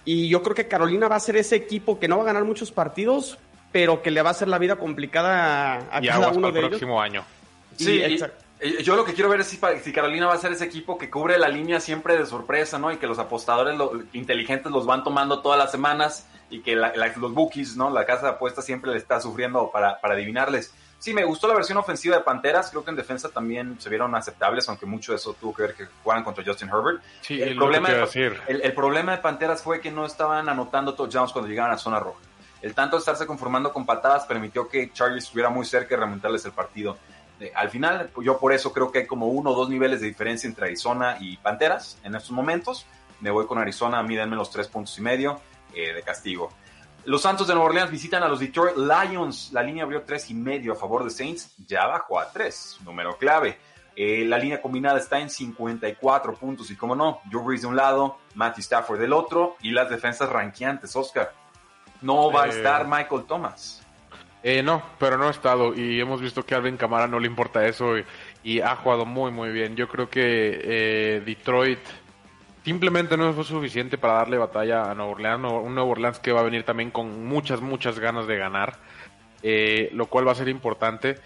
Y yo creo que Carolina va a ser ese equipo que no va a ganar muchos partidos, pero que le va a hacer la vida complicada a, cada uno de el próximo año. Sí, exacto. Yo lo que quiero ver es si, Carolina va a ser ese equipo que cubre la línea siempre de sorpresa, ¿no? Y que los apostadores inteligentes los van tomando todas las semanas y que los bookies, ¿no? La casa de apuestas siempre le está sufriendo para, adivinarles. Sí, me gustó la versión ofensiva de Panteras. Creo que en defensa también se vieron aceptables, aunque mucho de eso tuvo que ver que jugaran contra Justin Herbert. Sí, el, problema de, el, problema de Panteras fue que no estaban anotando touchdowns cuando llegaban a zona roja. El tanto de estarse conformando con patadas permitió que Charlie estuviera muy cerca de remontarles el partido. Eh, al final, yo por eso creo que hay como uno o dos niveles de diferencia entre Arizona y Panteras en estos momentos. Me voy con Arizona, a mí denme los tres puntos y medio. Eh, de castigo. Los Santos de Nueva Orleans visitan a los Detroit Lions. La línea abrió tres y medio a favor de Saints, ya bajó a tres, número clave. Eh, la línea combinada está en 54 puntos y como no, Joe Brees de un lado, Matthew Stafford del otro y las defensas ranqueantes, Oscar. No va a eh, estar Michael Thomas. no, pero no ha estado y hemos visto que a Alvin Camara no le importa eso y, ha jugado muy muy bien. Yo creo que Detroit simplemente no fue suficiente para darle batalla a Nueva Orleans, un Nuevo Orleans que va a venir también con muchas, muchas ganas de ganar, eh, lo cual va a ser importante.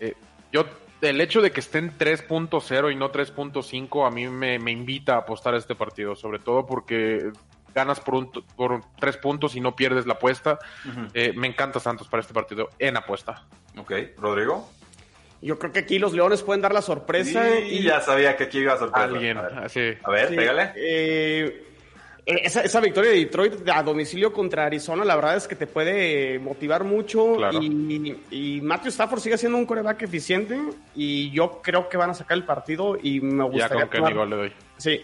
Eh, yo, el hecho de que estén 3.0 y no 3.5 a mí me, invita a apostar a este partido, sobre todo porque ganas por, un, por tres puntos y no pierdes la apuesta. Eh, me encanta Santos para este partido en apuesta. Ok, Rodrigo. Yo creo que aquí los Leones pueden dar la sorpresa. y ya sabía que aquí iba a sorprender. Alguien, a ver, pégale. Eh, esa, victoria de Detroit a domicilio contra Arizona, la verdad es que te puede motivar mucho. Y, Matthew Stafford sigue siendo un coreback eficiente. Y yo creo que van a sacar el partido. Y me gustaría. Ya con que le doy. Sí,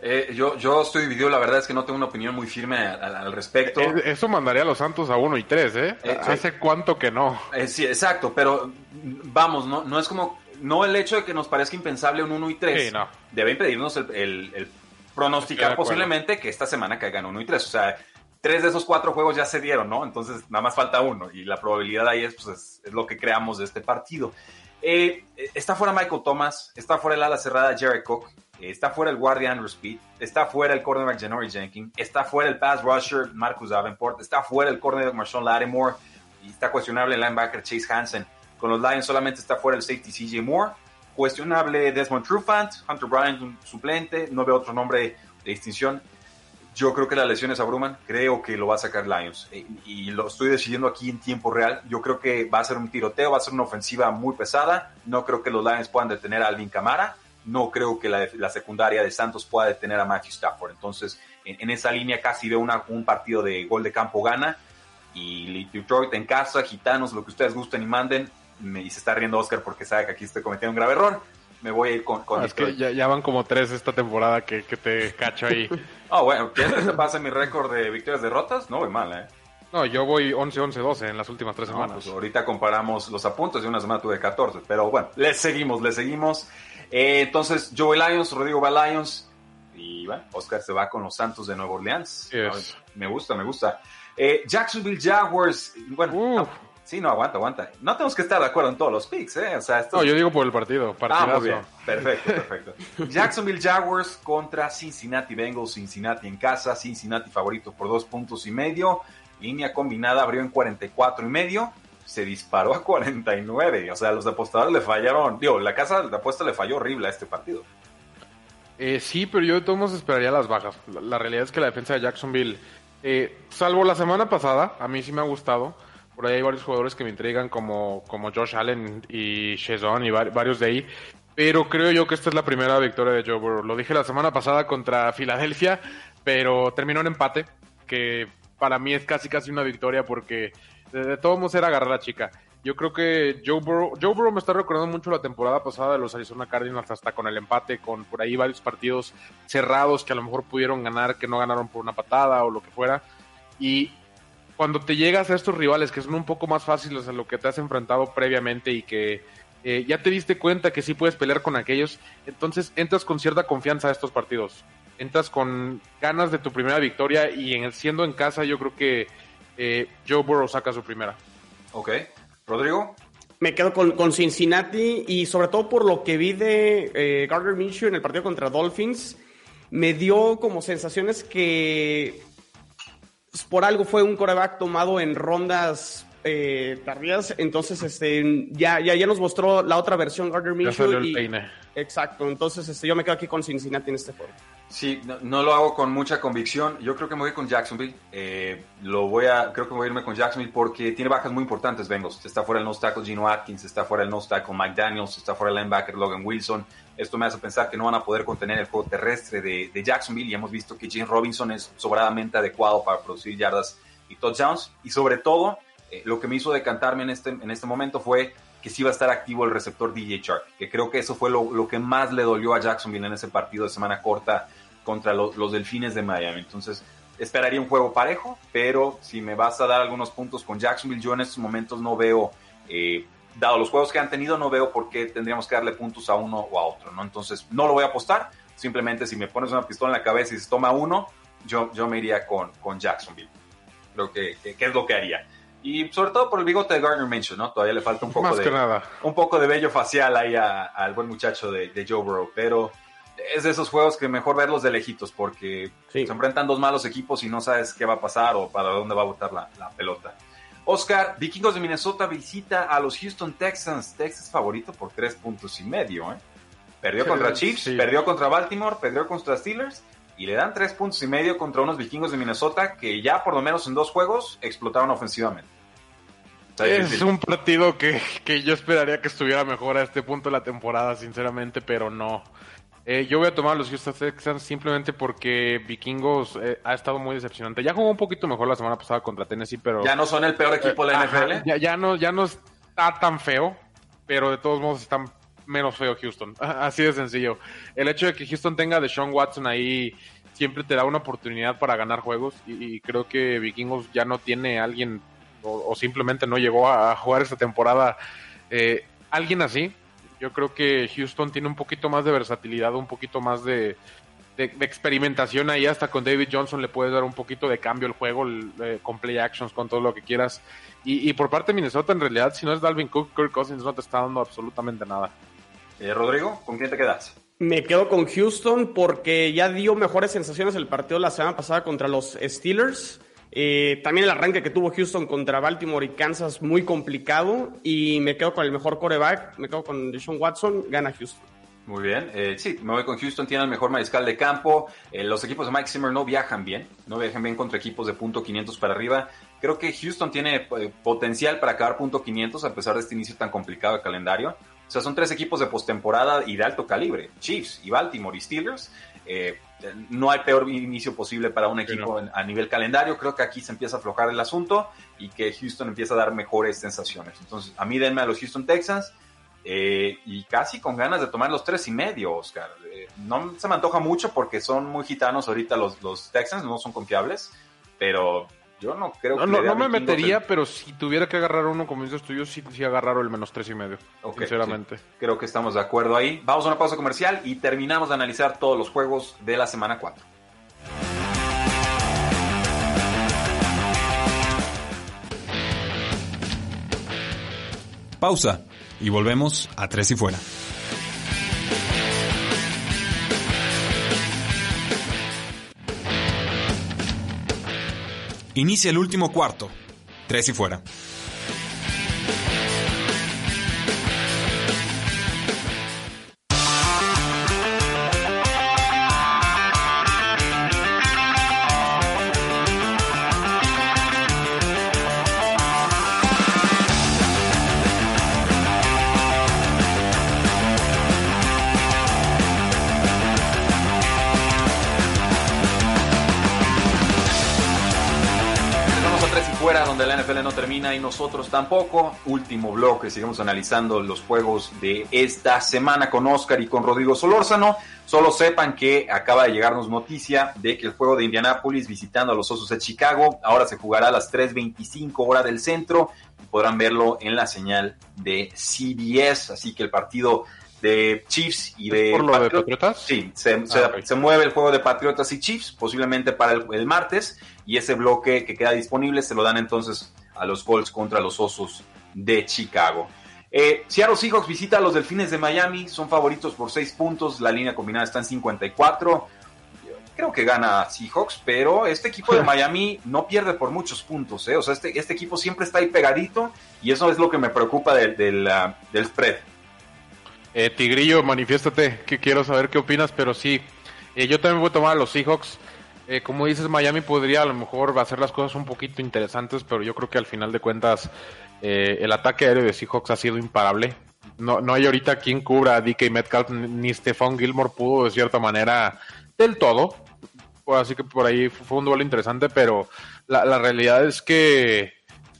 eh, yo, yo estoy dividido, la verdad es que no tengo una opinión muy firme al, respecto. Eso mandaría a los Santos a 1 y 3, ¿eh? eh Hace cuánto que no. Eh, sí, exacto, pero vamos, no, no es como, no el hecho de que nos parezca impensable un 1 y 3 debe impedirnos el, pronosticar posiblemente que esta semana caigan 1 y 3. O sea, tres de esos cuatro juegos ya se dieron, ¿no? Entonces nada más falta uno y la probabilidad ahí es, pues, es, lo que creamos de este partido. Está fuera Michael Thomas, está fuera el ala cerrada Jared Cook está fuera el guardia Andrew Speed, está fuera el cornerback Janory Jenkins, está fuera el pass rusher Marcus Davenport, está fuera el cornerback Marshawn Lattimore y está cuestionable el linebacker Chase Hansen. Con los Lions solamente está fuera el safety CJ Moore, cuestionable Desmond Trufant, Hunter Bryant suplente, no veo otro nombre de distinción. Yo creo que las lesiones abruman, creo que lo va a sacar Lions y, y lo estoy decidiendo aquí en tiempo real. Yo creo que va a ser un tiroteo, va a ser una ofensiva muy pesada. No creo que los Lions puedan detener a Alvin Camara no creo que la, secundaria de Santos pueda detener a Matthew Stafford. Entonces, en, esa línea casi veo un partido de gol de campo gana. Y Detroit en casa, gitanos, lo que ustedes gusten y manden. Me dice, está riendo Oscar porque sabe que aquí estoy cometiendo un grave error. Me voy a ir con, con Es que ya, van como tres esta temporada que, te cacho ahí. oh, bueno, ¿quieres que te pase mi récord de victorias derrotas? No voy mal, ¿eh? No, yo voy 11, 11, 12 en las últimas tres semanas. Pues ahorita comparamos los apuntes de una semana tuve 14, pero bueno, le seguimos, le seguimos. Eh, entonces, Joey Lyons, Rodrigo va Lions y bueno, Oscar se va con los Santos de Nueva Orleans. Me gusta, me gusta. Eh, Jacksonville Jaguars, bueno, sí, no, aguanta, aguanta. No tenemos que estar de acuerdo en todos los picks, ¿eh? O sea, No, yo digo por el partido, Ah, bien. Perfecto, perfecto. Jacksonville Jaguars contra Cincinnati Bengals, Cincinnati en casa, Cincinnati favorito por dos puntos y medio. Línea combinada abrió en 44 y medio se disparó a 49. O sea, los apostadores le fallaron. Digo, la casa de apuesta le falló horrible a este partido. Eh, sí, pero yo de todos modos esperaría las bajas. La, realidad es que la defensa de Jacksonville, eh, salvo la semana pasada, a mí sí me ha gustado. Por ahí hay varios jugadores que me intrigan, como, como Josh Allen y Shezon y varios de ahí. Pero creo yo que esta es la primera victoria de Joe Burrow. Lo dije la semana pasada contra Filadelfia, pero terminó en empate, que para mí es casi casi una victoria porque de, todos modos era agarrar a la chica. Yo creo que Joe Burrow, Joe Burrow me está recordando mucho la temporada pasada de los Arizona Cardinals hasta con el empate, con por ahí varios partidos cerrados que a lo mejor pudieron ganar, que no ganaron por una patada o lo que fuera. Y cuando te llegas a estos rivales que son un poco más fáciles a lo que te has enfrentado previamente y que eh, ya te diste cuenta que sí puedes pelear con aquellos, entonces entras con cierta confianza a estos partidos. Entras con ganas de tu primera victoria y en, siendo en casa yo creo que eh, Joe Burrow saca su primera. Ok. Rodrigo. Me quedo con, Cincinnati y sobre todo por lo que vi de eh, Gardner Minshew en el partido contra Dolphins, me dio como sensaciones que por algo fue un coreback tomado en rondas eh, tardías, entonces este ya, ya, ya nos mostró la otra versión Gardner Minshew. Exacto, entonces este, yo me quedo aquí con Cincinnati en este juego. Sí, no, lo hago con mucha convicción. Yo creo que me voy con Jacksonville. Eh, lo voy a, creo que voy a irme con Jacksonville porque tiene bajas muy importantes. Bengals. Está fuera el nose tackle Gino Atkins, está fuera el nose tackle Mike Daniels, está fuera el linebacker Logan Wilson. Esto me hace pensar que no van a poder contener el juego terrestre de, Jacksonville y hemos visto que James Robinson es sobradamente adecuado para producir yardas y touchdowns. Y sobre todo, eh, lo que me hizo decantarme en este, en este momento fue que sí va a estar activo el receptor DJ Shark, que creo que eso fue lo, que más le dolió a Jacksonville en ese partido de semana corta contra los Delfines de Miami. Entonces, esperaría un juego parejo, pero si me vas a dar algunos puntos con Jacksonville, yo en estos momentos no veo, eh, dado los juegos que han tenido, no veo por qué tendríamos que darle puntos a uno o a otro, ¿no? Entonces, no lo voy a apostar, simplemente si me pones una pistola en la cabeza y se toma uno, yo, yo me iría con, con Jacksonville. Creo que, que es lo que haría. Y sobre todo por el bigote de Gardner Minshew, ¿no? Todavía le falta un poco de un poco de vello facial ahí al buen muchacho de, Joe Burrow, pero es de esos juegos que mejor verlos de lejitos porque se enfrentan dos malos equipos y no sabes qué va a pasar o para dónde va a botar la, pelota. Oscar, Vikingos de Minnesota visita a los Houston Texans. Texas favorito por tres puntos y medio, ¿eh? Perdió contra Chiefs, perdió contra Baltimore, perdió contra Steelers y le dan tres puntos y medio contra unos vikingos de Minnesota que ya por lo menos en dos juegos explotaron ofensivamente. Es un partido que, yo esperaría que estuviera mejor a este punto de la temporada, sinceramente, pero no. Eh, yo voy a tomar los Houston Texans simplemente porque Vikingos eh, ha estado muy decepcionante. Ya jugó un poquito mejor la semana pasada contra Tennessee, pero... Ya no son el peor equipo de la NFL. ya, ya, no, ya no está tan feo, pero de todos modos están menos feo Houston. Así de sencillo. El hecho de que Houston tenga de Sean Watson ahí siempre te da una oportunidad para ganar juegos y, creo que Vikingos ya no tiene alguien o, simplemente no llegó a, jugar esta temporada eh, alguien así. Yo creo que Houston tiene un poquito más de versatilidad, un poquito más de, experimentación ahí. Hasta con David Johnson le puedes dar un poquito de cambio al juego, eh, con play actions, con todo lo que quieras. Y, y, por parte de Minnesota, en realidad, si no es Dalvin Cook, Kirk Cousins no te está dando absolutamente nada. Eh, Rodrigo, ¿con quién te quedas? Me quedo con Houston porque ya dio mejores sensaciones el partido la semana pasada contra los Steelers. Eh, también el arranque que tuvo Houston contra Baltimore y Kansas muy complicado. Y me quedo con el mejor coreback, me quedo con Deshaun Watson, gana Houston. Muy bien, eh, sí, me voy con Houston, tiene el mejor mariscal de campo. los equipos de Mike Zimmer no viajan bien, no viajan bien contra equipos de punto 500 para arriba. Creo que Houston tiene potencial para acabar punto 500 a pesar de este inicio tan complicado de calendario. O sea, son tres equipos de postemporada y de alto calibre, Chiefs y Baltimore y Steelers. Eh, no hay peor inicio posible para un equipo a nivel calendario. Creo que aquí se empieza a aflojar el asunto y que Houston empieza a dar mejores sensaciones. Entonces, a mí denme a los Houston Texans eh, y casi con ganas de tomar los tres y medio, Oscar. Eh, no se me antoja mucho porque son muy gitanos ahorita los, los Texans, no son confiables, pero Yo no creo que. No, no me metería, pero si tuviera que agarrar uno, como dices tú, yo sí, sí agarrar el menos tres y medio. sinceramente. Creo que estamos de acuerdo ahí. Vamos a una pausa comercial y terminamos de analizar todos los juegos de la semana 4. Pausa y volvemos a tres y fuera. Inicia el último cuarto. Tres y fuera. Y nosotros tampoco. Último bloque, seguimos analizando los juegos de esta semana con Oscar y con Rodrigo Solórzano. Solo sepan que acaba de llegarnos noticia de que el juego de Indianápolis visitando a los Osos de Chicago ahora se jugará a las 3.25 hora del centro y podrán verlo en la señal de CBS. Así que el partido de Chiefs y de, Patriotas? Sí, se, mueve el juego de Patriotas y Chiefs, posiblemente para el, martes, y ese bloque que queda disponible se lo dan entonces a los Colts contra los Osos de Chicago. Eh, Seattle Seahawks visita a los Delfines de Miami, son favoritos por 6 puntos, la línea combinada está en 54. Creo que gana Seahawks, pero este equipo de Miami no pierde por muchos puntos. ¿eh? O sea, este, este equipo siempre está ahí pegadito y eso es lo que me preocupa del spread. Eh, Tigrillo, manifiéstate, que quiero saber qué opinas, pero sí, eh, yo también voy a tomar a los Seahawks. Eh, como dices, Miami podría a lo mejor hacer las cosas un poquito interesantes, pero yo creo que al final de cuentas el ataque aéreo de Seahawks ha sido imparable. No, no hay ahorita quien cubra a DK Metcalf, ni Stephon Gilmore pudo de cierta manera del todo. Así que por ahí fue un duelo interesante, pero la, realidad es que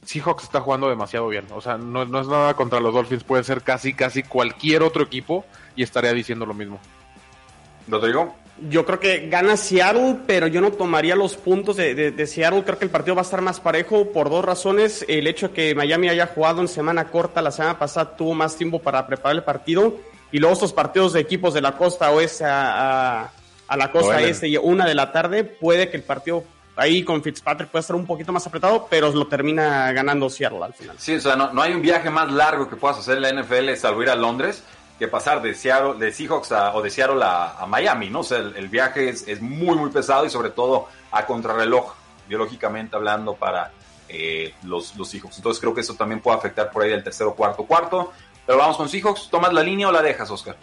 Seahawks está jugando demasiado bien. O sea, no, es nada contra los Dolphins. Puede ser casi, casi cualquier otro equipo y estaría diciendo lo mismo. Rodrigo. Yo creo que gana Seattle, pero yo no tomaría los puntos de, Seattle. Creo que el partido va a estar más parejo por dos razones. El hecho de que Miami haya jugado en semana corta, la semana pasada tuvo más tiempo para preparar el partido. Y luego estos partidos de equipos de la costa oeste a, a la costa este y una de la tarde, puede que el partido ahí con Fitzpatrick puede estar un poquito más apretado, pero lo termina ganando Seattle al final. Sí, o sea, no, hay un viaje más largo que puedas hacer en la NFL salvo ir a Londres que pasar de Seattle, de Seahawks o de Seattle a, Miami, ¿no? O sea, el, viaje es, muy, muy pesado y sobre todo a contrarreloj, biológicamente hablando, para eh, los, los Seahawks. Entonces creo que eso también puede afectar por ahí el tercero, cuarto, cuarto. Pero vamos con Seahawks. ¿Tomas la línea o la dejas, Oscar?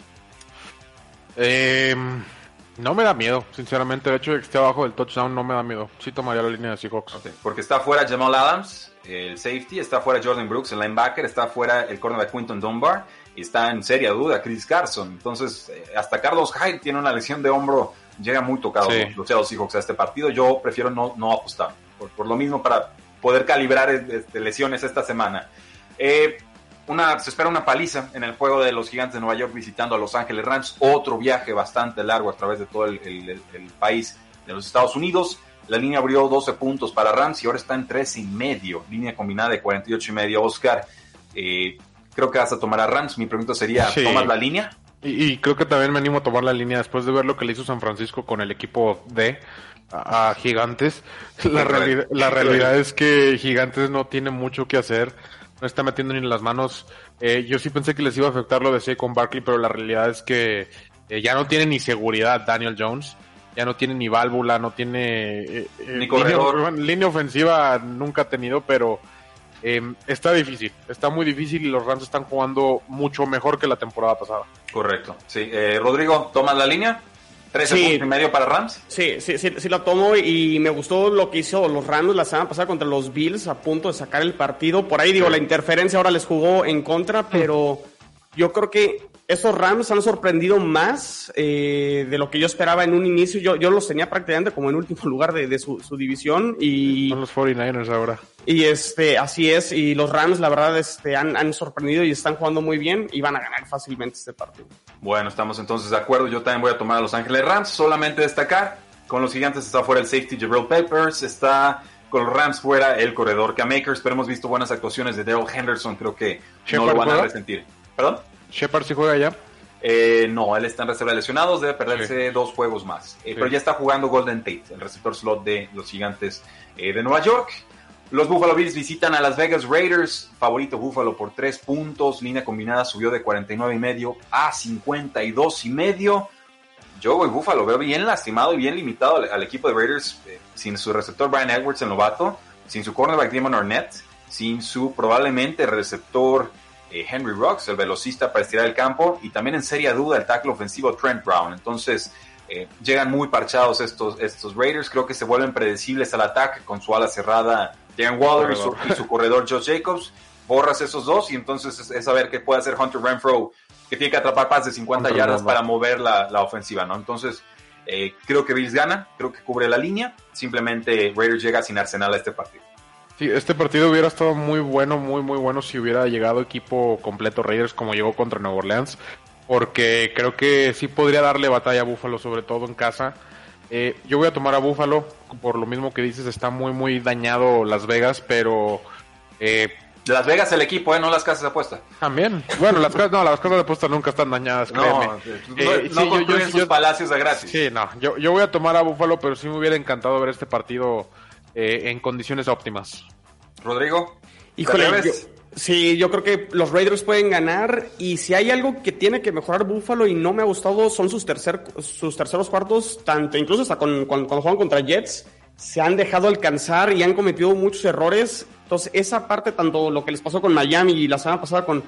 Eh, no me da miedo, sinceramente. El hecho de que esté abajo del touchdown no me da miedo. Sí tomaría la línea de Seahawks. Porque está fuera Jamal Adams, el safety, está fuera Jordan Brooks, el linebacker, está fuera el cornerback Quinton Dunbar está en seria duda Chris Carson. Entonces, eh, hasta Carlos Hyde tiene una lesión de hombro, llega muy tocado los Seahawks a este partido. Yo prefiero no, no apostar, por, lo mismo para poder calibrar este, lesiones esta semana. Eh, una, se espera una paliza en el juego de los gigantes de Nueva York visitando a Los Ángeles Rams. Otro viaje bastante largo a través de todo el, país de los Estados Unidos. La línea abrió 12 puntos para Rams y ahora está en 13 y medio. Línea combinada de 48 y medio. Oscar, eh, creo que vas a tomar a Rams. Mi pregunta sería, ¿tomas la línea? Y, creo que también me animo a tomar la línea después de ver lo que le hizo San Francisco con el equipo D a, Gigantes. La, la realidad es que Gigantes no tiene mucho que hacer no está metiendo ni en las manos. Eh, yo sí pensé que les iba a afectar lo de con Barkley, pero la realidad es que eh, ya no tiene ni seguridad Daniel Jones, ya no tiene ni válvula, no tiene eh, ni corredor. Línea, ofensiva nunca ha tenido, pero está difícil, está muy difícil y los Rams están jugando mucho mejor que la temporada pasada. Correcto. Sí, Rodrigo, ¿tomas la línea? 13 sí, y medio para Rams. Sí, sí, sí, sí lo tomo y me gustó lo que hizo los Rams la semana pasada contra los Bills a punto de sacar el partido. Por ahí digo, la interferencia ahora les jugó en contra, pero yo creo que esos Rams han sorprendido más eh, de lo que yo esperaba en un inicio. Yo, yo los tenía prácticamente como en último lugar de, su, división y... Son los 49ers ahora. Y este, así es, y los Rams la verdad este, han, han sorprendido y están jugando muy bien y van a ganar fácilmente este partido. Bueno, estamos entonces de acuerdo. Yo también voy a tomar a Los Ángeles Rams. Solamente destacar, con los gigantes está fuera el safety Jabril Peppers, está con los Rams fuera el corredor K-Makers, pero hemos visto buenas actuaciones de Daryl Henderson, creo que no lo van a resentir. ¿Perdón? ¿Shepard si juega ya? Eh, no, él está en reserva de lesionados, debe perderse dos juegos más. Eh, pero ya está jugando Golden Tate, el receptor slot de los gigantes eh, de Nueva York. Los Buffalo Bills visitan a Las Vegas Raiders, favorito Buffalo por tres puntos, línea combinada subió de 49 y medio a 52 y medio. Yo voy Buffalo, veo bien lastimado y bien limitado al, equipo de Raiders, sin su receptor Brian Edwards, el novato, sin su cornerback Damon Arnett, sin su probablemente receptor eh, Henry Rocks, el velocista para estirar el campo, y también en seria duda el tackle ofensivo Trent Brown. Entonces, eh, llegan muy parchados estos, estos Raiders, creo que se vuelven predecibles al ataque con su ala cerrada Dan Waller y su, corredor Josh Jacobs. Borras esos dos y entonces es, saber qué puede hacer Hunter Renfro, que tiene que atrapar pases de 50 yardas para mover la, la, ofensiva, ¿no? Entonces, eh, creo que Bills gana, creo que cubre la línea, simplemente Raiders llega sin arsenal a este partido. Sí, este partido hubiera estado muy bueno, muy, muy bueno si hubiera llegado equipo completo Raiders como llegó contra Nueva Orleans, porque creo que sí podría darle batalla a Buffalo, sobre todo en casa. Eh, yo voy a tomar a Buffalo, por lo mismo que dices, está muy, muy dañado Las Vegas, pero... Eh, las Vegas el equipo, ¿eh? no las casas de apuesta. También. Bueno, las, no, las casas de apuesta nunca están dañadas, créeme. No, eh, no, yo, sus palacios de gratis. Sí, no. Yo, yo voy a tomar a Buffalo, pero sí me hubiera encantado ver este partido eh, en condiciones óptimas. Rodrigo, híjole, sí, yo creo que los Raiders pueden ganar y si hay algo que tiene que mejorar Buffalo y no me ha gustado son sus, tercer, sus terceros cuartos, tanto incluso hasta con, cuando juegan contra Jets, se han dejado alcanzar y han cometido muchos errores. Entonces, esa parte, tanto lo que les pasó con Miami y la semana pasada con,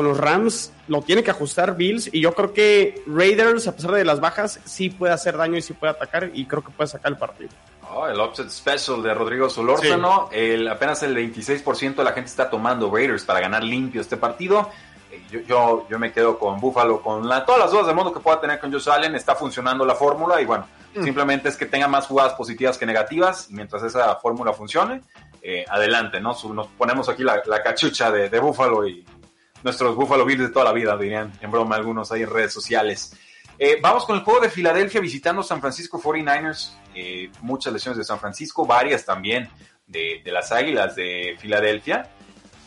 con los Rams, lo tiene que ajustar Bills. Y yo creo que Raiders, a pesar de las bajas, sí puede hacer daño y sí puede atacar. Y creo que puede sacar el partido. Oh, el upset special de Rodrigo Solórzano. El, apenas el 26% de la gente está tomando Raiders para ganar limpio este partido. Eh, yo, yo, yo, me quedo con Buffalo, con la, todas las dudas del mundo que pueda tener con Josh Allen. Está funcionando la fórmula y bueno, mm. simplemente es que tenga más jugadas positivas que negativas. mientras esa fórmula funcione, eh, adelante, ¿no? Nos ponemos aquí la, cachucha de, de Buffalo y nuestros Buffalo Bills de toda la vida, dirían en broma algunos ahí en redes sociales. Eh, vamos con el juego de Filadelfia visitando San Francisco 49ers. Eh, muchas lesiones de San Francisco, varias también de, las Águilas de Filadelfia.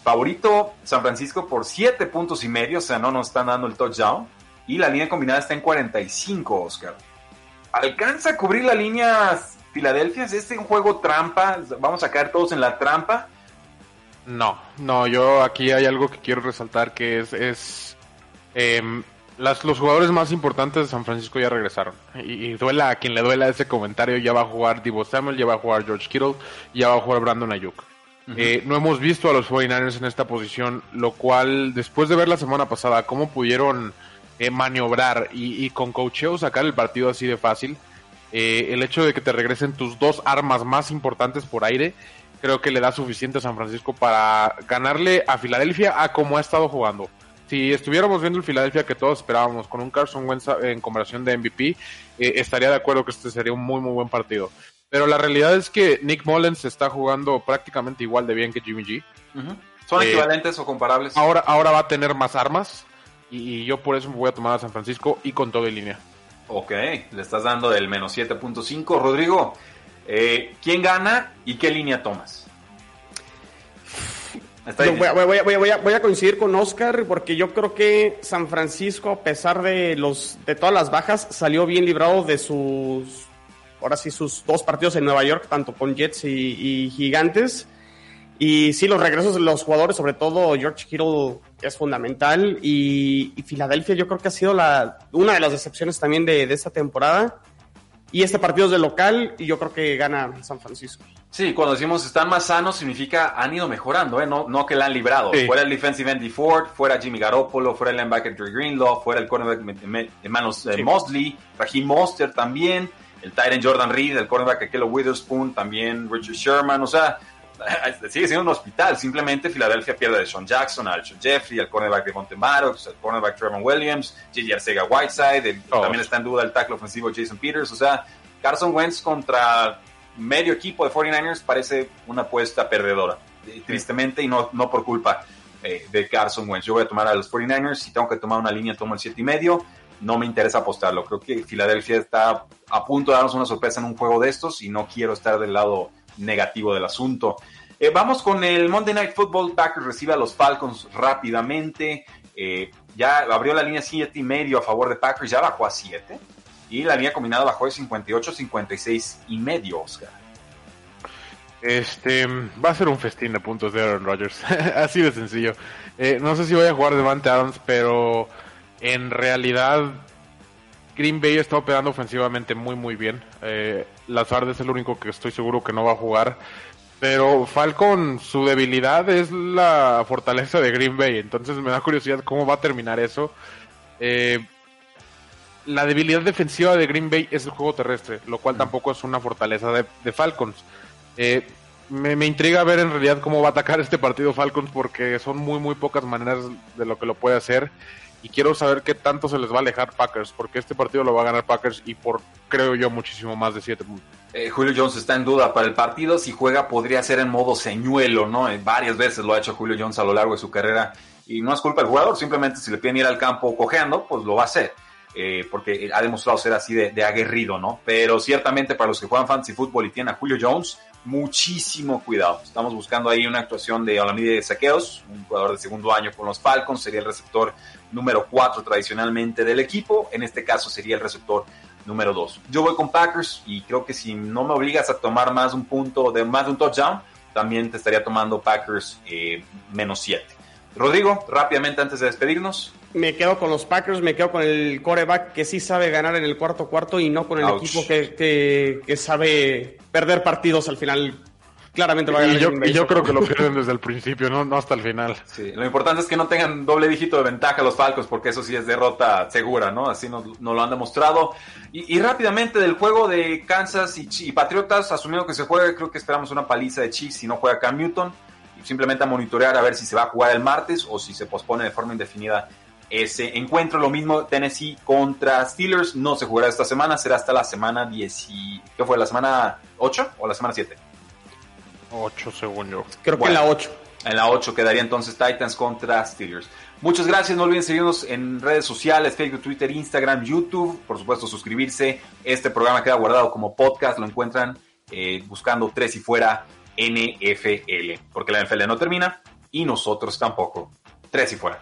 Favorito San Francisco por 7 puntos y medio, o sea, no nos están dando el touchdown. Y la línea combinada está en 45, Oscar. ¿Alcanza a cubrir la línea Filadelfia? ¿Es este un juego trampa? ¿Vamos a caer todos en la trampa? No, no, yo aquí hay algo que quiero resaltar que es, es em, las, los jugadores más importantes de San Francisco ya regresaron. Y, duela a quien le duela ese comentario, ya va a jugar Divo Samuel, ya va a jugar George Kittle, ya va a jugar Brandon Ayuk. Eh, no hemos visto a los 49ers en esta posición, lo cual, después de ver la semana pasada cómo pudieron eh, maniobrar y, con cocheo sacar el partido así de fácil, eh, el hecho de que te regresen tus dos armas más importantes por aire, creo que le da suficiente a San Francisco para ganarle a Filadelfia a como ha estado jugando si estuviéramos viendo el Filadelfia que todos esperábamos con un Carson Wentz en conversación de MVP, eh, estaría de acuerdo que este sería un muy, muy buen partido. Pero la realidad es que Nick Mullens está jugando prácticamente igual de bien que Jimmy G. ¿Son eh, equivalentes o comparables? Ahora, ahora va a tener más armas y, yo por eso me voy a tomar a San Francisco y con todo en línea. Ok, le estás dando del menos 7.5. Rodrigo, eh, ¿quién gana y qué línea tomas? Voy a, coincidir con Oscar porque yo creo que San Francisco, a pesar de los de todas las bajas, salió bien librado de sus ahora sí sus dos partidos en Nueva York, tanto con Jets y, Gigantes. Y sí, los regresos de los jugadores, sobre todo George Kittle, es fundamental. Y, Filadelfia yo creo que ha sido la, una de las decepciones también de, de esta temporada. Y este partido es de local y yo creo que gana San Francisco. Sí, cuando decimos están más sanos significa han ido mejorando, ¿eh? no, no que la han librado. Fuera el defensive end Ford, fuera Jimmy Garoppolo, fuera el linebacker Drew Greenlaw, fuera el cornerback manos de Mosley, Raheem Monster también, el Tyrant Jordan Reed, el cornerback Akello Witherspoon, también Richard Sherman, o sea, sigue siendo un hospital. Simplemente Filadelfia pierde a Sean Jackson, a Alshon Jeffrey, al cornerback de Monte Maddox, al cornerback Trevor Williams, J.J. Arcega Whiteside, también está en duda el tackle ofensivo Jason Peters. O sea, Carson Wentz contra medio equipo de 49ers parece una apuesta perdedora, tristemente, y no, no por culpa eh, de Carson Wentz. Yo voy a tomar a los 49ers, si tengo que tomar una línea, tomo el 7 y medio. No me interesa apostarlo. Creo que Filadelfia está a punto de darnos una sorpresa en un juego de estos y no quiero estar del lado negativo del asunto. Eh, vamos con el Monday Night Football. Packers recibe a los Falcons rápidamente. Eh, ya abrió la línea 7 y medio a favor de Packers, ya bajó a 7. Y la línea combinada bajó de 58 a 56 y medio, Oscar. Este va a ser un festín de puntos de Aaron Rodgers, así de sencillo. Eh, no sé si voy a jugar Devante Adams, pero en realidad Green Bay está operando ofensivamente muy muy bien. Eh, Lazard es el único que estoy seguro que no va a jugar. Pero Falcon, su debilidad es la fortaleza de Green Bay. Entonces me da curiosidad cómo va a terminar eso. Eh, la debilidad defensiva de Green Bay es el juego terrestre, lo cual tampoco es una fortaleza de, Falcons. Eh, me, me, intriga ver en realidad cómo va a atacar este partido Falcons porque son muy muy pocas maneras de lo que lo puede hacer y quiero saber qué tanto se les va a alejar Packers porque este partido lo va a ganar Packers y por creo yo muchísimo más de 7 puntos. Eh, Julio Jones está en duda para el partido, si juega podría ser en modo señuelo, ¿no? Eh, varias veces lo ha hecho Julio Jones a lo largo de su carrera y no es culpa del jugador, simplemente si le piden ir al campo cojeando, pues lo va a hacer. Eh, porque ha demostrado ser así de, aguerrido, ¿no? Pero ciertamente para los que juegan fantasy fútbol y tienen a Julio Jones, muchísimo cuidado. Estamos buscando ahí una actuación de Olamide de Saqueos, un jugador de segundo año con los Falcons, sería el receptor número 4 tradicionalmente del equipo, en este caso sería el receptor número 2. Yo voy con Packers y creo que si no me obligas a tomar más un punto, de más de un touchdown, también te estaría tomando Packers eh, menos 7. Rodrigo, rápidamente antes de despedirnos. Me quedo con los Packers, me quedo con el coreback que sí sabe ganar en el cuarto cuarto y no con el equipo que, que, sabe perder partidos al final. Claramente va a ganar. Y yo, y yo creo que lo pierden desde el principio, no, no hasta el final. Sí, lo importante es que no tengan doble dígito de ventaja los Falcos, porque eso sí es derrota segura, ¿no? Así nos, lo han demostrado. Y, rápidamente del juego de Kansas y, y Patriotas, asumiendo que se juegue, creo que esperamos una paliza de Chiefs si no juega Cam Newton simplemente a monitorear a ver si se va a jugar el martes o si se pospone de forma indefinida ese encuentro. Lo mismo Tennessee contra Steelers, no se jugará esta semana, será hasta la semana 10 ¿qué fue? ¿La semana 8 o la semana 7? 8 según yo. Creo que en la 8. En la 8 quedaría entonces Titans contra Steelers. Muchas gracias, no olviden seguirnos en redes sociales, Facebook, Twitter, Instagram, YouTube, por supuesto suscribirse. Este programa queda guardado como podcast, lo encuentran eh, buscando tres y fuera NFL, porque la NFL no termina y nosotros tampoco. Tres y fuera.